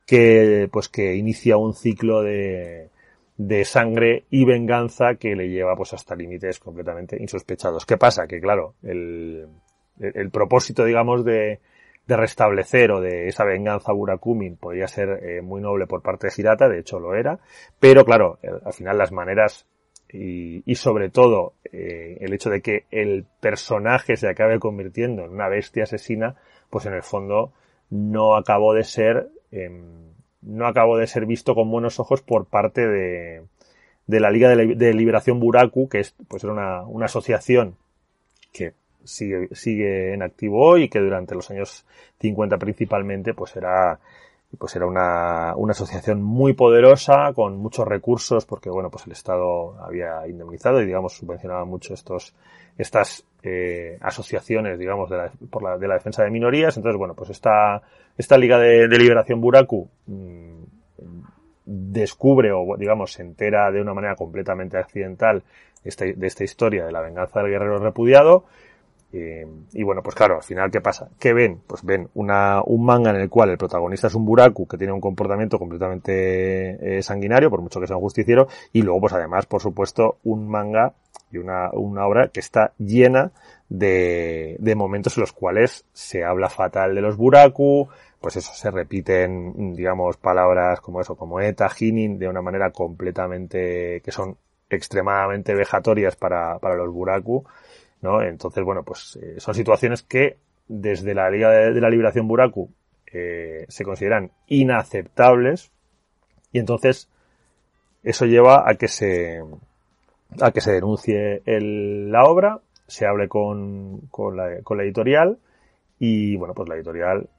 que pues que inicia un ciclo de de sangre y venganza que le lleva pues hasta límites completamente insospechados. ¿Qué pasa? Que claro, el, el, propósito, digamos, de, de, restablecer o de esa venganza Burakumin podría ser eh, muy noble por parte de Hirata, de hecho lo era, pero claro, el, al final las maneras y, y sobre todo eh, el hecho de que el personaje se acabe convirtiendo en una bestia asesina, pues en el fondo no acabó de ser eh, no acabó de ser visto con buenos ojos por parte de, de la Liga de, Liberación Buraku, que es, pues era una, una asociación que sigue, sigue en activo hoy y que durante los años 50 principalmente, pues era, pues era una, una asociación muy poderosa, con muchos recursos, porque bueno, pues el Estado había indemnizado y digamos subvencionaba mucho estos, estas eh, asociaciones, digamos, de la, por la, de la defensa de minorías. Entonces, bueno, pues esta, esta Liga de, Liberación Buraku mmm, descubre o, digamos, se entera de una manera completamente accidental este, de esta historia de la venganza del guerrero repudiado. Y bueno, pues claro, al final, ¿qué pasa? ¿Qué ven? Pues ven un manga en el cual el protagonista es un buraku que tiene un comportamiento completamente eh, sanguinario, por mucho que sea un justiciero, y luego, pues además, por supuesto, un manga y una, una obra que está llena de, de momentos en los cuales se habla fatal de los buraku, pues eso, se repiten, digamos, palabras como eso, como eta, hinin, de una manera completamente, que son extremadamente vejatorias para, para los buraku, ¿no? Entonces, bueno, pues eh, son situaciones que desde la Liga de, la Liberación Buraku eh, se consideran inaceptables y entonces eso lleva a que se a que se denuncie el, la obra, se hable con, con, la, con la editorial y bueno, pues la editorial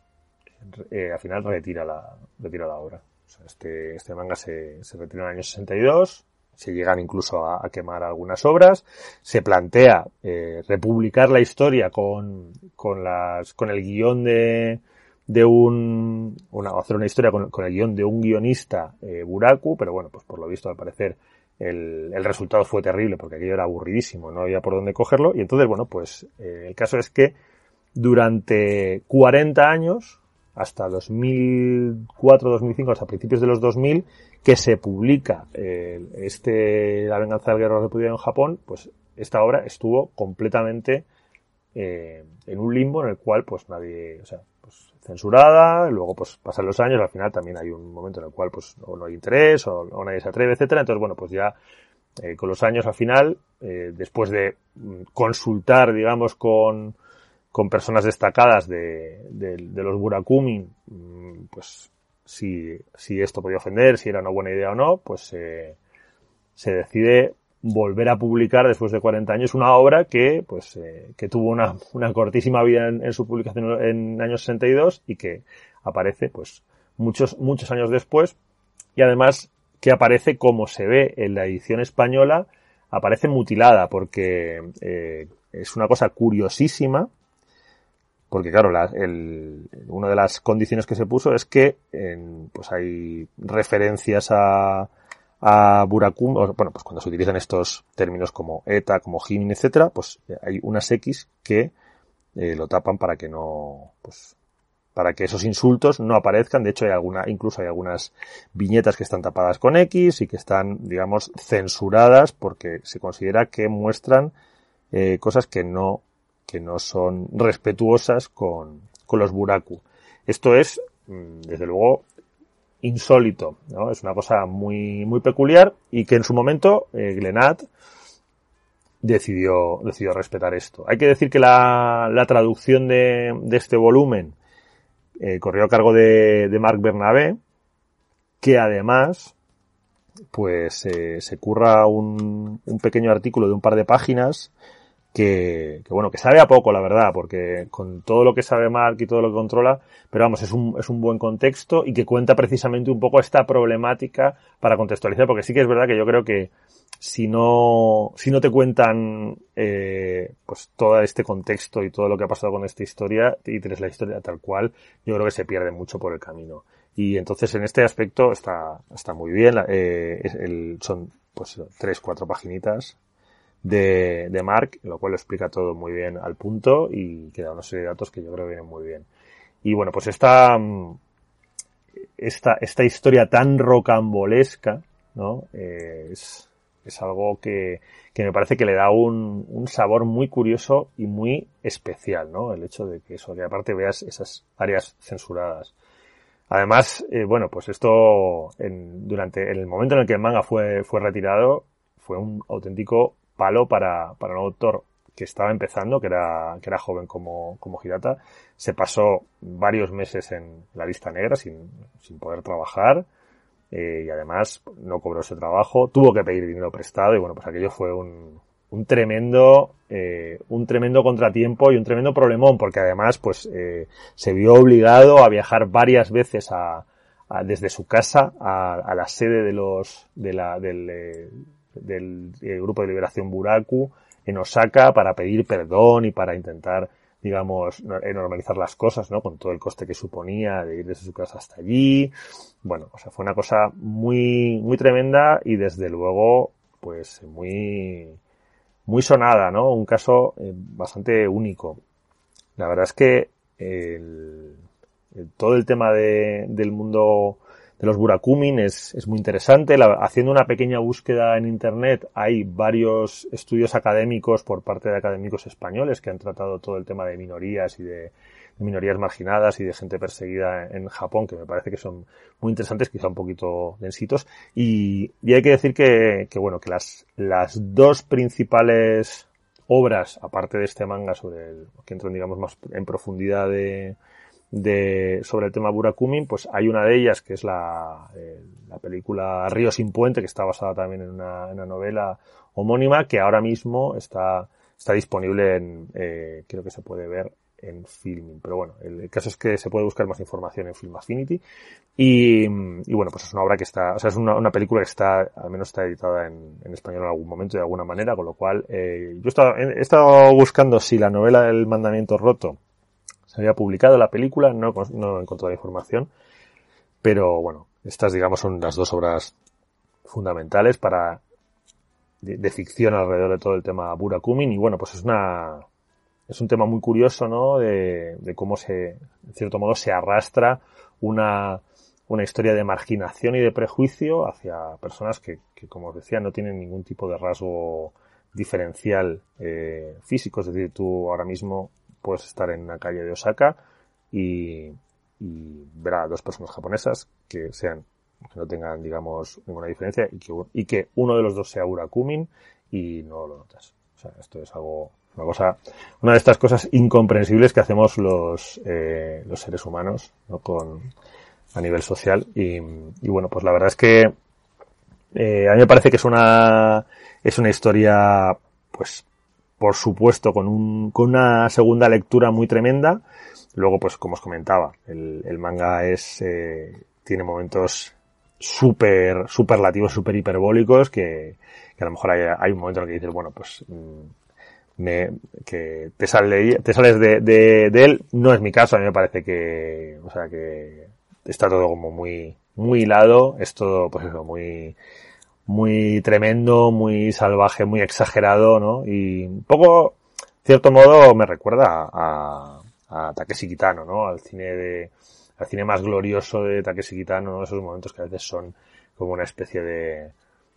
eh, al final retira la, retira la obra. Este, este manga se, se retira en el año 62, se llegan incluso a, quemar algunas obras, se plantea eh, republicar la historia con, con, las, con el guion de, de un, hacer una historia con, el guion de un guionista eh, Buraku, pero bueno, pues por lo visto al parecer el, el, resultado fue terrible porque aquello era aburridísimo, no había por dónde cogerlo y entonces bueno, pues el caso es que durante 40 años, hasta 2004-2005, hasta principios de los 2000, que se publica eh, este La venganza del guerrero repudiado en Japón, pues esta obra estuvo completamente eh, en un limbo en el cual pues nadie, o sea, pues censurada, luego pues pasan los años, al final también hay un momento en el cual pues o no hay interés o, nadie se atreve, etcétera, entonces bueno, pues ya eh, con los años al final, eh, después de consultar, digamos, con, con personas destacadas de, los Burakumi, pues si, esto podía ofender, si era una buena idea o no, pues eh, se decide volver a publicar después de 40 años una obra que, pues, eh, que tuvo una, cortísima vida en, en, su publicación en años 62 y que aparece, pues, muchos, muchos años después. Y además que aparece como se ve en la edición española, aparece mutilada porque eh, es una cosa curiosísima porque claro, la, el, una de las condiciones que se puso es que en, pues hay referencias a, a Burakum, bueno, pues cuando se utilizan estos términos como ETA, como Jimin, etcétera, pues hay unas X que eh, lo tapan para que no, pues, para que esos insultos no aparezcan. De hecho, hay alguna, incluso hay algunas viñetas que están tapadas con X y que están, digamos, censuradas porque se considera que muestran eh, cosas que no que no son respetuosas con, con los buraku. Esto es, mm, desde luego, insólito, ¿no? Es una cosa muy, muy peculiar y que en su momento eh, Glenat decidió, decidió respetar esto. Hay que decir que la, la traducción de, de este volumen eh, corrió a cargo de, de Marc Bernabé, que además pues eh, se curra un, un, pequeño artículo de un par de páginas que, que, bueno, que sabe a poco, la verdad, porque con todo lo que sabe Mark y todo lo que controla, pero vamos, es un, es un buen contexto y que cuenta precisamente un poco esta problemática para contextualizar, porque sí que es verdad que yo creo que si no, si no te cuentan, eh, pues todo este contexto y todo lo que ha pasado con esta historia y tienes la historia tal cual, yo creo que se pierde mucho por el camino. Y entonces en este aspecto está, está muy bien, eh, son pues tres, cuatro paginitas de, de Mark, lo cual explica todo muy bien al punto y queda una serie de datos que yo creo que vienen muy bien. Y bueno, pues esta, esta, esta historia tan rocambolesca, ¿no? Eh, es, es algo que, que me parece que le da un, un, sabor muy curioso y muy especial, ¿no? El hecho de que eso, que aparte veas esas áreas censuradas. Además, eh, bueno, pues esto, en, durante en el momento en el que el manga fue, fue retirado, fue un auténtico palo para, para un autor que estaba empezando, que era, que era joven como, como Hirata. Se pasó varios meses en la lista negra sin, sin poder trabajar. Eh, y además no cobró ese trabajo, tuvo que pedir dinero prestado y bueno, pues aquello fue un, un tremendo, eh, un tremendo contratiempo y un tremendo problemón porque además pues eh, se vio obligado a viajar varias veces a, a desde su casa a, a, la sede de los, de la, del, eh, del, del grupo de liberación Buraku en Osaka para pedir perdón y para intentar digamos, eh, normalizar las cosas, ¿no? Con todo el coste que suponía de ir desde su casa hasta allí. Bueno, o sea, fue una cosa muy, muy tremenda y desde luego, pues, muy, muy sonada, ¿no? Un caso eh, bastante único. La verdad es que todo el tema de, del mundo de los Burakumin es, es muy interesante. Haciendo una pequeña búsqueda en Internet hay varios estudios académicos por parte de académicos españoles que han tratado todo el tema de minorías y de, de minorías marginadas y de gente perseguida en Japón, que me parece que son muy interesantes, quizá un poquito densitos. Y, y hay que decir que, que, bueno, que las, las dos principales obras, aparte de este manga sobre el, que entran, digamos, más en profundidad de, de, sobre el tema Burakumin, pues hay una de ellas que es la, eh, la película Río sin puente, que está basada también en una, en una novela homónima, que ahora mismo está, está disponible en, eh, creo que se puede ver en Filming. Pero bueno, el, caso es que se puede buscar más información en Film Affinity. Y, y bueno, pues es una obra que está, o sea, es una, una película que está, al menos está editada en, en, español en algún momento de alguna manera, con lo cual, eh, yo he he estado buscando si la novela del mandamiento roto se había publicado la película, no, no he encontrado información, pero bueno, estas digamos son las dos obras fundamentales para de, ficción alrededor de todo el tema Burakumin y bueno, pues es una es un tema muy curioso, ¿no? De, de cómo se, en cierto modo, se arrastra una, una historia de marginación y de prejuicio hacia personas que, que como os decía, no tienen ningún tipo de rasgo diferencial eh, físico, es decir, tú ahora mismo puedes estar en una calle de Osaka y, ver a dos personas japonesas que sean que no tengan, digamos, ninguna diferencia y que, y que uno de los dos sea Urakumin y no lo notas. O sea, esto es algo, una cosa, una de estas cosas incomprensibles que hacemos los, eh, los seres humanos, ¿no? Con, a nivel social y, y bueno, pues la verdad es que eh, a mí me parece que es una, es una historia, pues, por supuesto, con, un, con una segunda lectura muy tremenda. Luego, pues como os comentaba, el, el manga es, eh, tiene momentos súper, superlativos, súper hiperbólicos, que, que, a lo mejor hay, un momento en el que dices, bueno, pues, mm, me, que te, sale, te sales de, de, de, él. No es mi caso, a mí me parece que, o sea, que está todo como muy, muy hilado, es todo, pues eso, muy, muy tremendo, muy salvaje, muy exagerado, ¿no? Y un poco, cierto modo, me recuerda a, a Takeshi Kitano, ¿no? Al cine de, al cine más glorioso de Takeshi Kitano, ¿no? Esos momentos que a veces son como una especie de,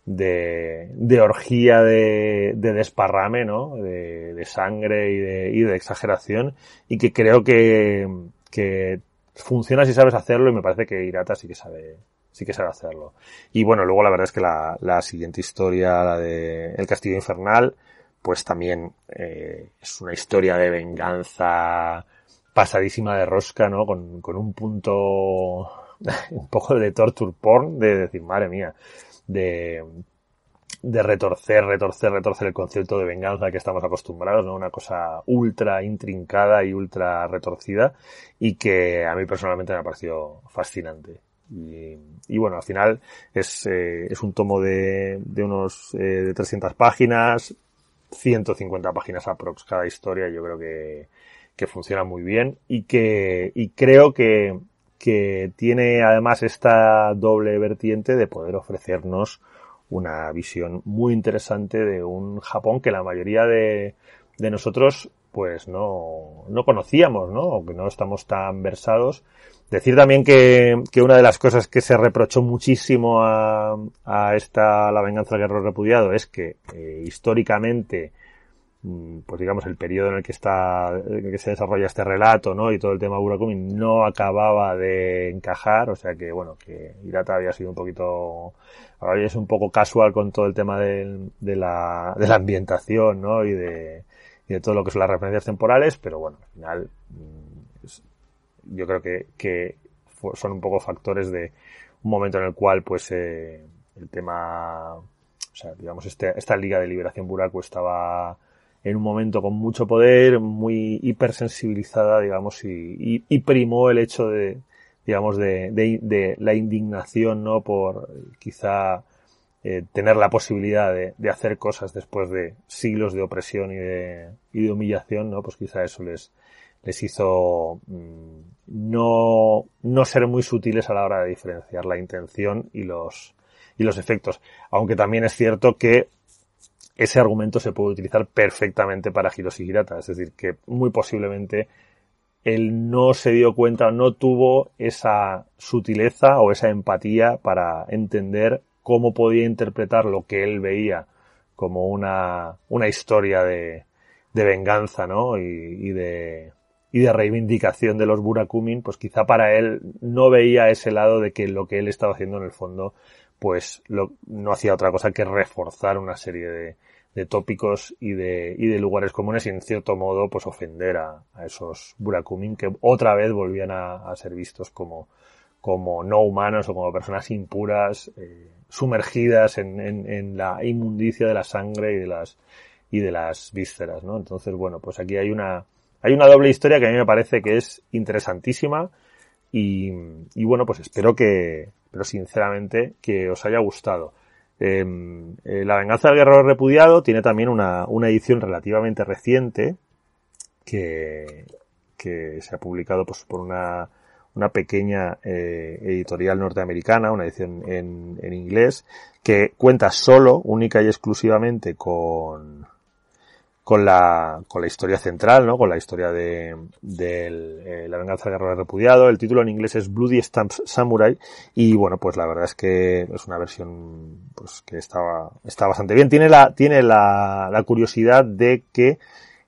de, de orgía de, de desparrame, ¿no? De, de sangre y de, y de exageración y que creo que, que funciona si sabes hacerlo y me parece que Hirata sí que sabe, sí que sabe hacerlo. Y bueno, luego la verdad es que la, la siguiente historia, la de El Castillo Infernal, pues también eh, es una historia de venganza pasadísima de rosca, ¿no? Con, con un punto un poco de torture porn, de decir, madre mía, de, de retorcer, retorcer, retorcer el concepto de venganza que estamos acostumbrados, ¿no? Una cosa ultra intrincada y ultra retorcida y que a mí personalmente me ha parecido fascinante. Y, bueno, al final es, eh, es un tomo de, de unos eh, de 300 páginas, 150 páginas aprox cada historia, yo creo que, que funciona muy bien y que, y creo que, que tiene además esta doble vertiente de poder ofrecernos una visión muy interesante de un Japón que la mayoría de, de nosotros pues no, no conocíamos, ¿no? O que no estamos tan versados. Decir también que, que una de las cosas que se reprochó muchísimo a, a esta La venganza del guerrero repudiado es que eh, históricamente Mm, pues digamos el periodo en el que está en el que se desarrolla este relato no y todo el tema Burakumi no acababa de encajar o sea que bueno que Hirata había sido un poquito había sido un poco casual con todo el tema de, de la de la ambientación no y de y de todo lo que son las referencias temporales pero bueno al final mm, yo creo que son un poco factores de un momento en el cual pues eh, el tema o sea digamos este, esta liga de liberación Buraku estaba en un momento con mucho poder, muy hipersensibilizada, digamos, y, y, primó el hecho de, digamos, de, de, la indignación, ¿no? Por quizá eh, tener la posibilidad de, de, hacer cosas después de siglos de opresión y de, y de humillación, ¿no? Pues quizá eso les, les hizo mm, no, no ser muy sutiles a la hora de diferenciar la intención y los, y los efectos. Aunque también es cierto que ese argumento se puede utilizar perfectamente para Hiroshi Hirata. Es decir, que muy posiblemente él no se dio cuenta, no tuvo esa sutileza o esa empatía para entender cómo podía interpretar lo que él veía como una, una historia de, de venganza, ¿no? Y, y, de, y de reivindicación de los Burakumin, pues quizá para él no veía ese lado de que lo que él estaba haciendo en el fondo pues lo, no hacía otra cosa que reforzar una serie de, de tópicos y de, y de lugares comunes y en cierto modo pues ofender a, esos Burakumin que otra vez volvían a, a, ser vistos como, como no humanos o como personas impuras, eh, sumergidas en, en, en, la inmundicia de la sangre y de las, y de las vísceras, ¿no? Entonces, bueno, pues aquí hay una, hay una doble historia que a mí me parece que es interesantísima y, y bueno, pues espero que, pero sinceramente que os haya gustado. Em, eh, la venganza del guerrero repudiado tiene también una, una edición relativamente reciente que, que se ha publicado pues, por una, una pequeña eh, editorial norteamericana, una edición en, en inglés, que cuenta solo, única y exclusivamente con, con la, con la historia central, ¿no? Con la historia de, de eh, la venganza del guerrero repudiado. El título en inglés es Bloody Stamps Samurai. Y bueno, pues la verdad es que es una versión, pues que estaba, está bastante bien. Tiene la, tiene la, la curiosidad de que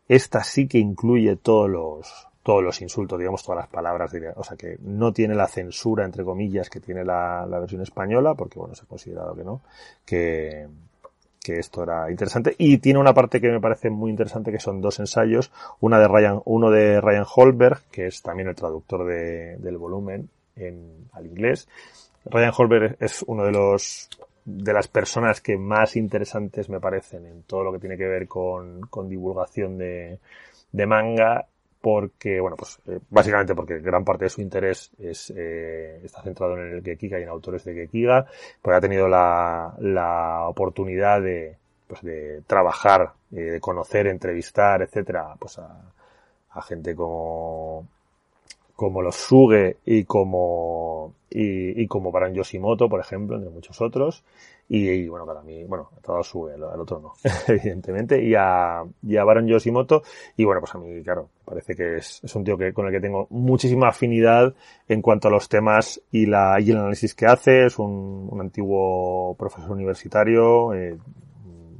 esta sí que incluye todos los, todos los insultos, digamos, todas las palabras, o sea que no tiene la censura, entre comillas, que tiene la, la versión española, porque bueno, se ha considerado que no, que, que esto era interesante y tiene una parte que me parece muy interesante que son dos ensayos, una de Ryan, uno de Ryan Holberg, que es también el traductor de, del volumen en, al inglés. Ryan Holberg es uno de los de las personas que más interesantes me parecen en todo lo que tiene que ver con, con divulgación de, de manga porque, bueno, pues eh, básicamente porque gran parte de su interés es, eh, está centrado en el Gekiga y en autores de Gekiga, pues ha tenido la, la oportunidad de, pues de trabajar, eh, de conocer, entrevistar, etcétera, pues a, a gente como, como los Suge y como, y, y como Baran Yoshimoto, por ejemplo, entre muchos otros. Y, bueno, para mí, bueno, he todo su, el, el, otro no, evidentemente, y a, y a Baron Yoshimoto, y bueno, pues a mí, claro, parece que es, es un tío que, con el que tengo muchísima afinidad en cuanto a los temas y la, y el análisis que hace, es un, un antiguo profesor universitario, eh,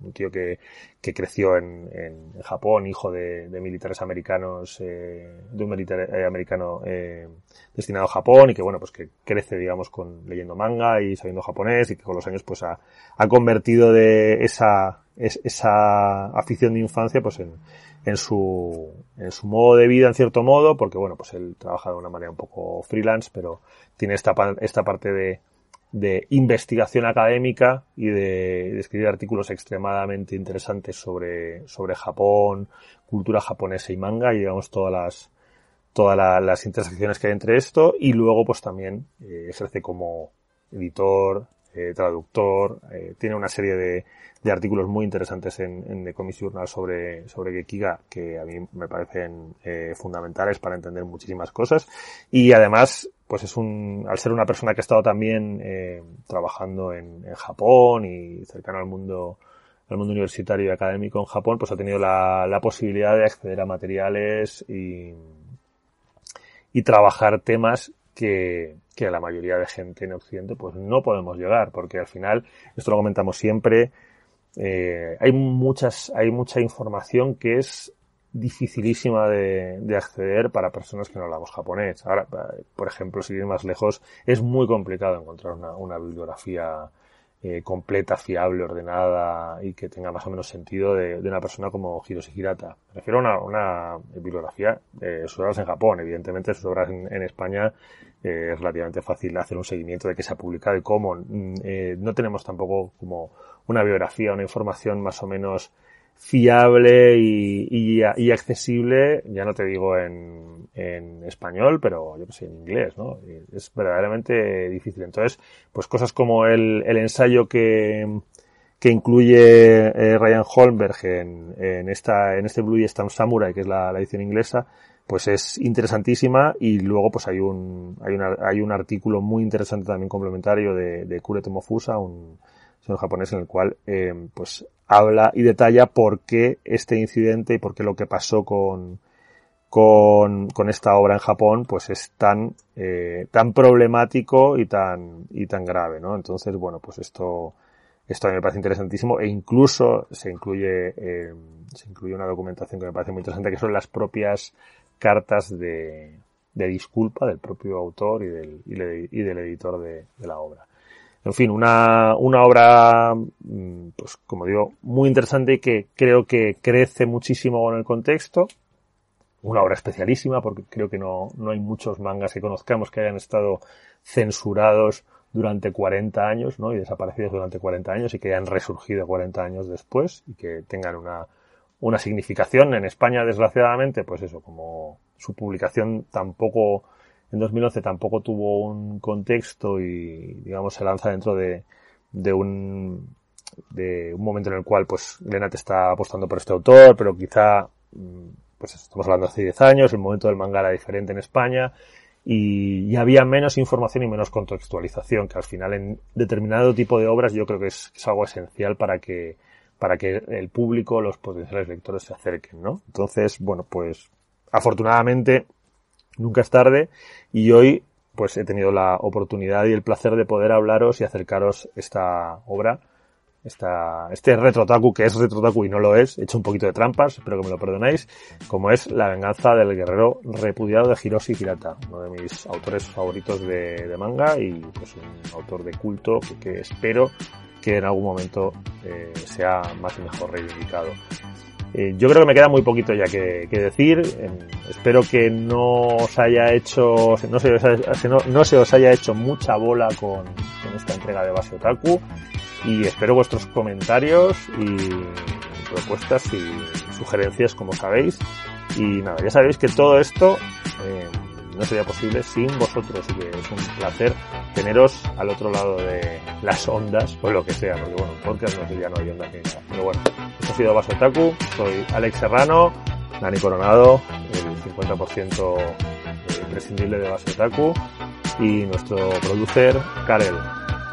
un tío que, que creció en, en, Japón, hijo de, militares americanos, eh, de un militar eh, americano eh, destinado a Japón y que bueno, pues que crece, digamos, con leyendo manga y sabiendo japonés y que con los años pues ha, ha convertido de esa, esa afición de infancia pues en, en su, en su modo de vida en cierto modo, porque bueno, pues él trabaja de una manera un poco freelance, pero tiene esta, esta parte de, de investigación académica y de, escribir artículos extremadamente interesantes sobre, sobre Japón, cultura japonesa y manga y digamos todas las, todas la, las intersecciones que hay entre esto y luego pues también eh, ejerce como editor, eh, traductor, eh, tiene una serie de, de artículos muy interesantes en, en The Comics Journal sobre, sobre Gekiga que a mí me parecen fundamentales para entender muchísimas cosas. Y además, pues es un, al ser una persona que ha estado también eh, trabajando en, en, Japón y cercano al mundo, al mundo universitario y académico en Japón, pues ha tenido la, la posibilidad de acceder a materiales y, y trabajar temas que, que a la mayoría de gente en Occidente pues no podemos llegar, porque al final, esto lo comentamos siempre, eh, hay muchas, hay mucha información que es dificilísima de, de, acceder para personas que no hablamos japonés. Ahora, por ejemplo, si ir más lejos, es muy complicado encontrar una, una bibliografía eh, completa, fiable, ordenada y que tenga más o menos sentido de, una persona como Hiroshi Hirata. Me refiero a una, bibliografía de sus obras en Japón. Evidentemente, sus obras en, en España eh, es relativamente fácil hacer un seguimiento de qué se ha publicado y cómo. Mm, eh, no tenemos tampoco como una biografía, una información más o menos fiable y, accesible, ya no te digo en, en español, pero yo que sé, en inglés, ¿no? Es verdaderamente difícil. Entonces, pues cosas como el, ensayo que, incluye eh, Ryan Holmberg en, esta, en este Blue Stamp Samurai, que es la, edición inglesa, pues es interesantísima y luego pues hay un, hay, hay un artículo muy interesante también complementario de, de Kure Tomofusa, un, señor japonés en el cual eh, pues habla y detalla por qué este incidente y por qué lo que pasó con, con, con esta obra en Japón pues es tan, eh, tan problemático y tan, y tan grave, ¿no? Entonces, bueno, pues esto, esto a mí me parece interesantísimo e incluso se incluye, eh, se incluye una documentación que me parece muy interesante que son las propias cartas de, de disculpa del propio autor y del, y, del editor de, de la obra. En fin, una, una obra, mm, pues como digo, muy interesante y que creo que crece muchísimo con el contexto. Una obra especialísima porque creo que no, no hay muchos mangas que conozcamos que hayan estado censurados durante 40 años, ¿no? Y desaparecidos durante 40 años y que hayan resurgido 40 años después y que tengan una, una significación. En España, desgraciadamente, pues eso, como su publicación tampoco en 2011 tampoco tuvo un contexto y, digamos, se lanza dentro de, un, de un momento en el cual, pues, Lennart está apostando por este autor, pero quizá, mm, pues, estamos hablando hace 10 años, el momento del manga era diferente en España, y, y, había menos información y menos contextualización, que al final en determinado tipo de obras yo creo que es, es, algo esencial para que, para que el público, los potenciales lectores se acerquen, ¿no? Entonces, bueno, pues, afortunadamente, nunca es tarde y hoy pues he tenido la oportunidad y el placer de poder hablaros y acercaros esta obra, esta, este retrotaku que es retrotaku y no lo es, he hecho un poquito de trampas, espero que me lo perdonéis, como es La venganza del guerrero repudiado de Hiroshi Hirata, uno de mis autores favoritos de, manga y pues un autor de culto que, que espero que en algún momento eh, sea más y mejor reivindicado. Eh, yo creo que me queda muy poquito ya que, decir. Eh, espero que no os haya hecho, no se, os, no, no se os haya hecho mucha bola con, con, esta entrega de Base Otaku. Y espero vuestros comentarios y propuestas y sugerencias, como sabéis. Y nada, ya sabéis que todo esto eh, no sería posible sin vosotros y que es un placer teneros al otro lado de las ondas o lo que sea, porque bueno, podcast no ya no hay ondas ni nada. Pero bueno, esto ha sido Basotaku, soy Alex Serrano, Dani Coronado, el 50% imprescindible de Basotaku y nuestro producer, Karel.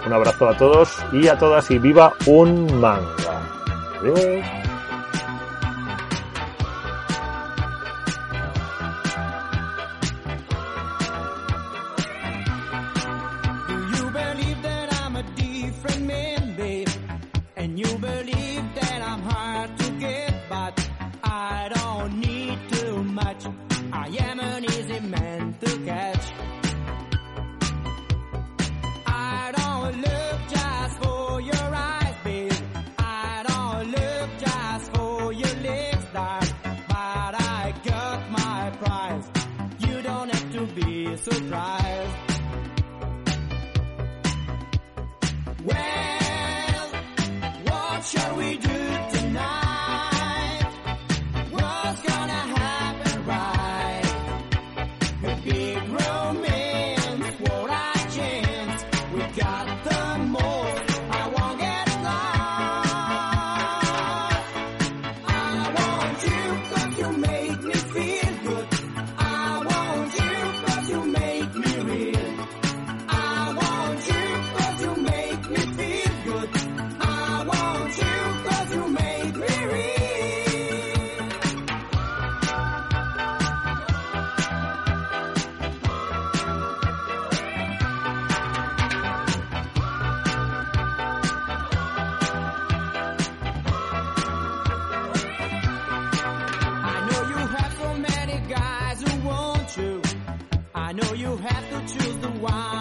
Un abrazo a todos y a todas y viva un manga. Adiós. was the wise.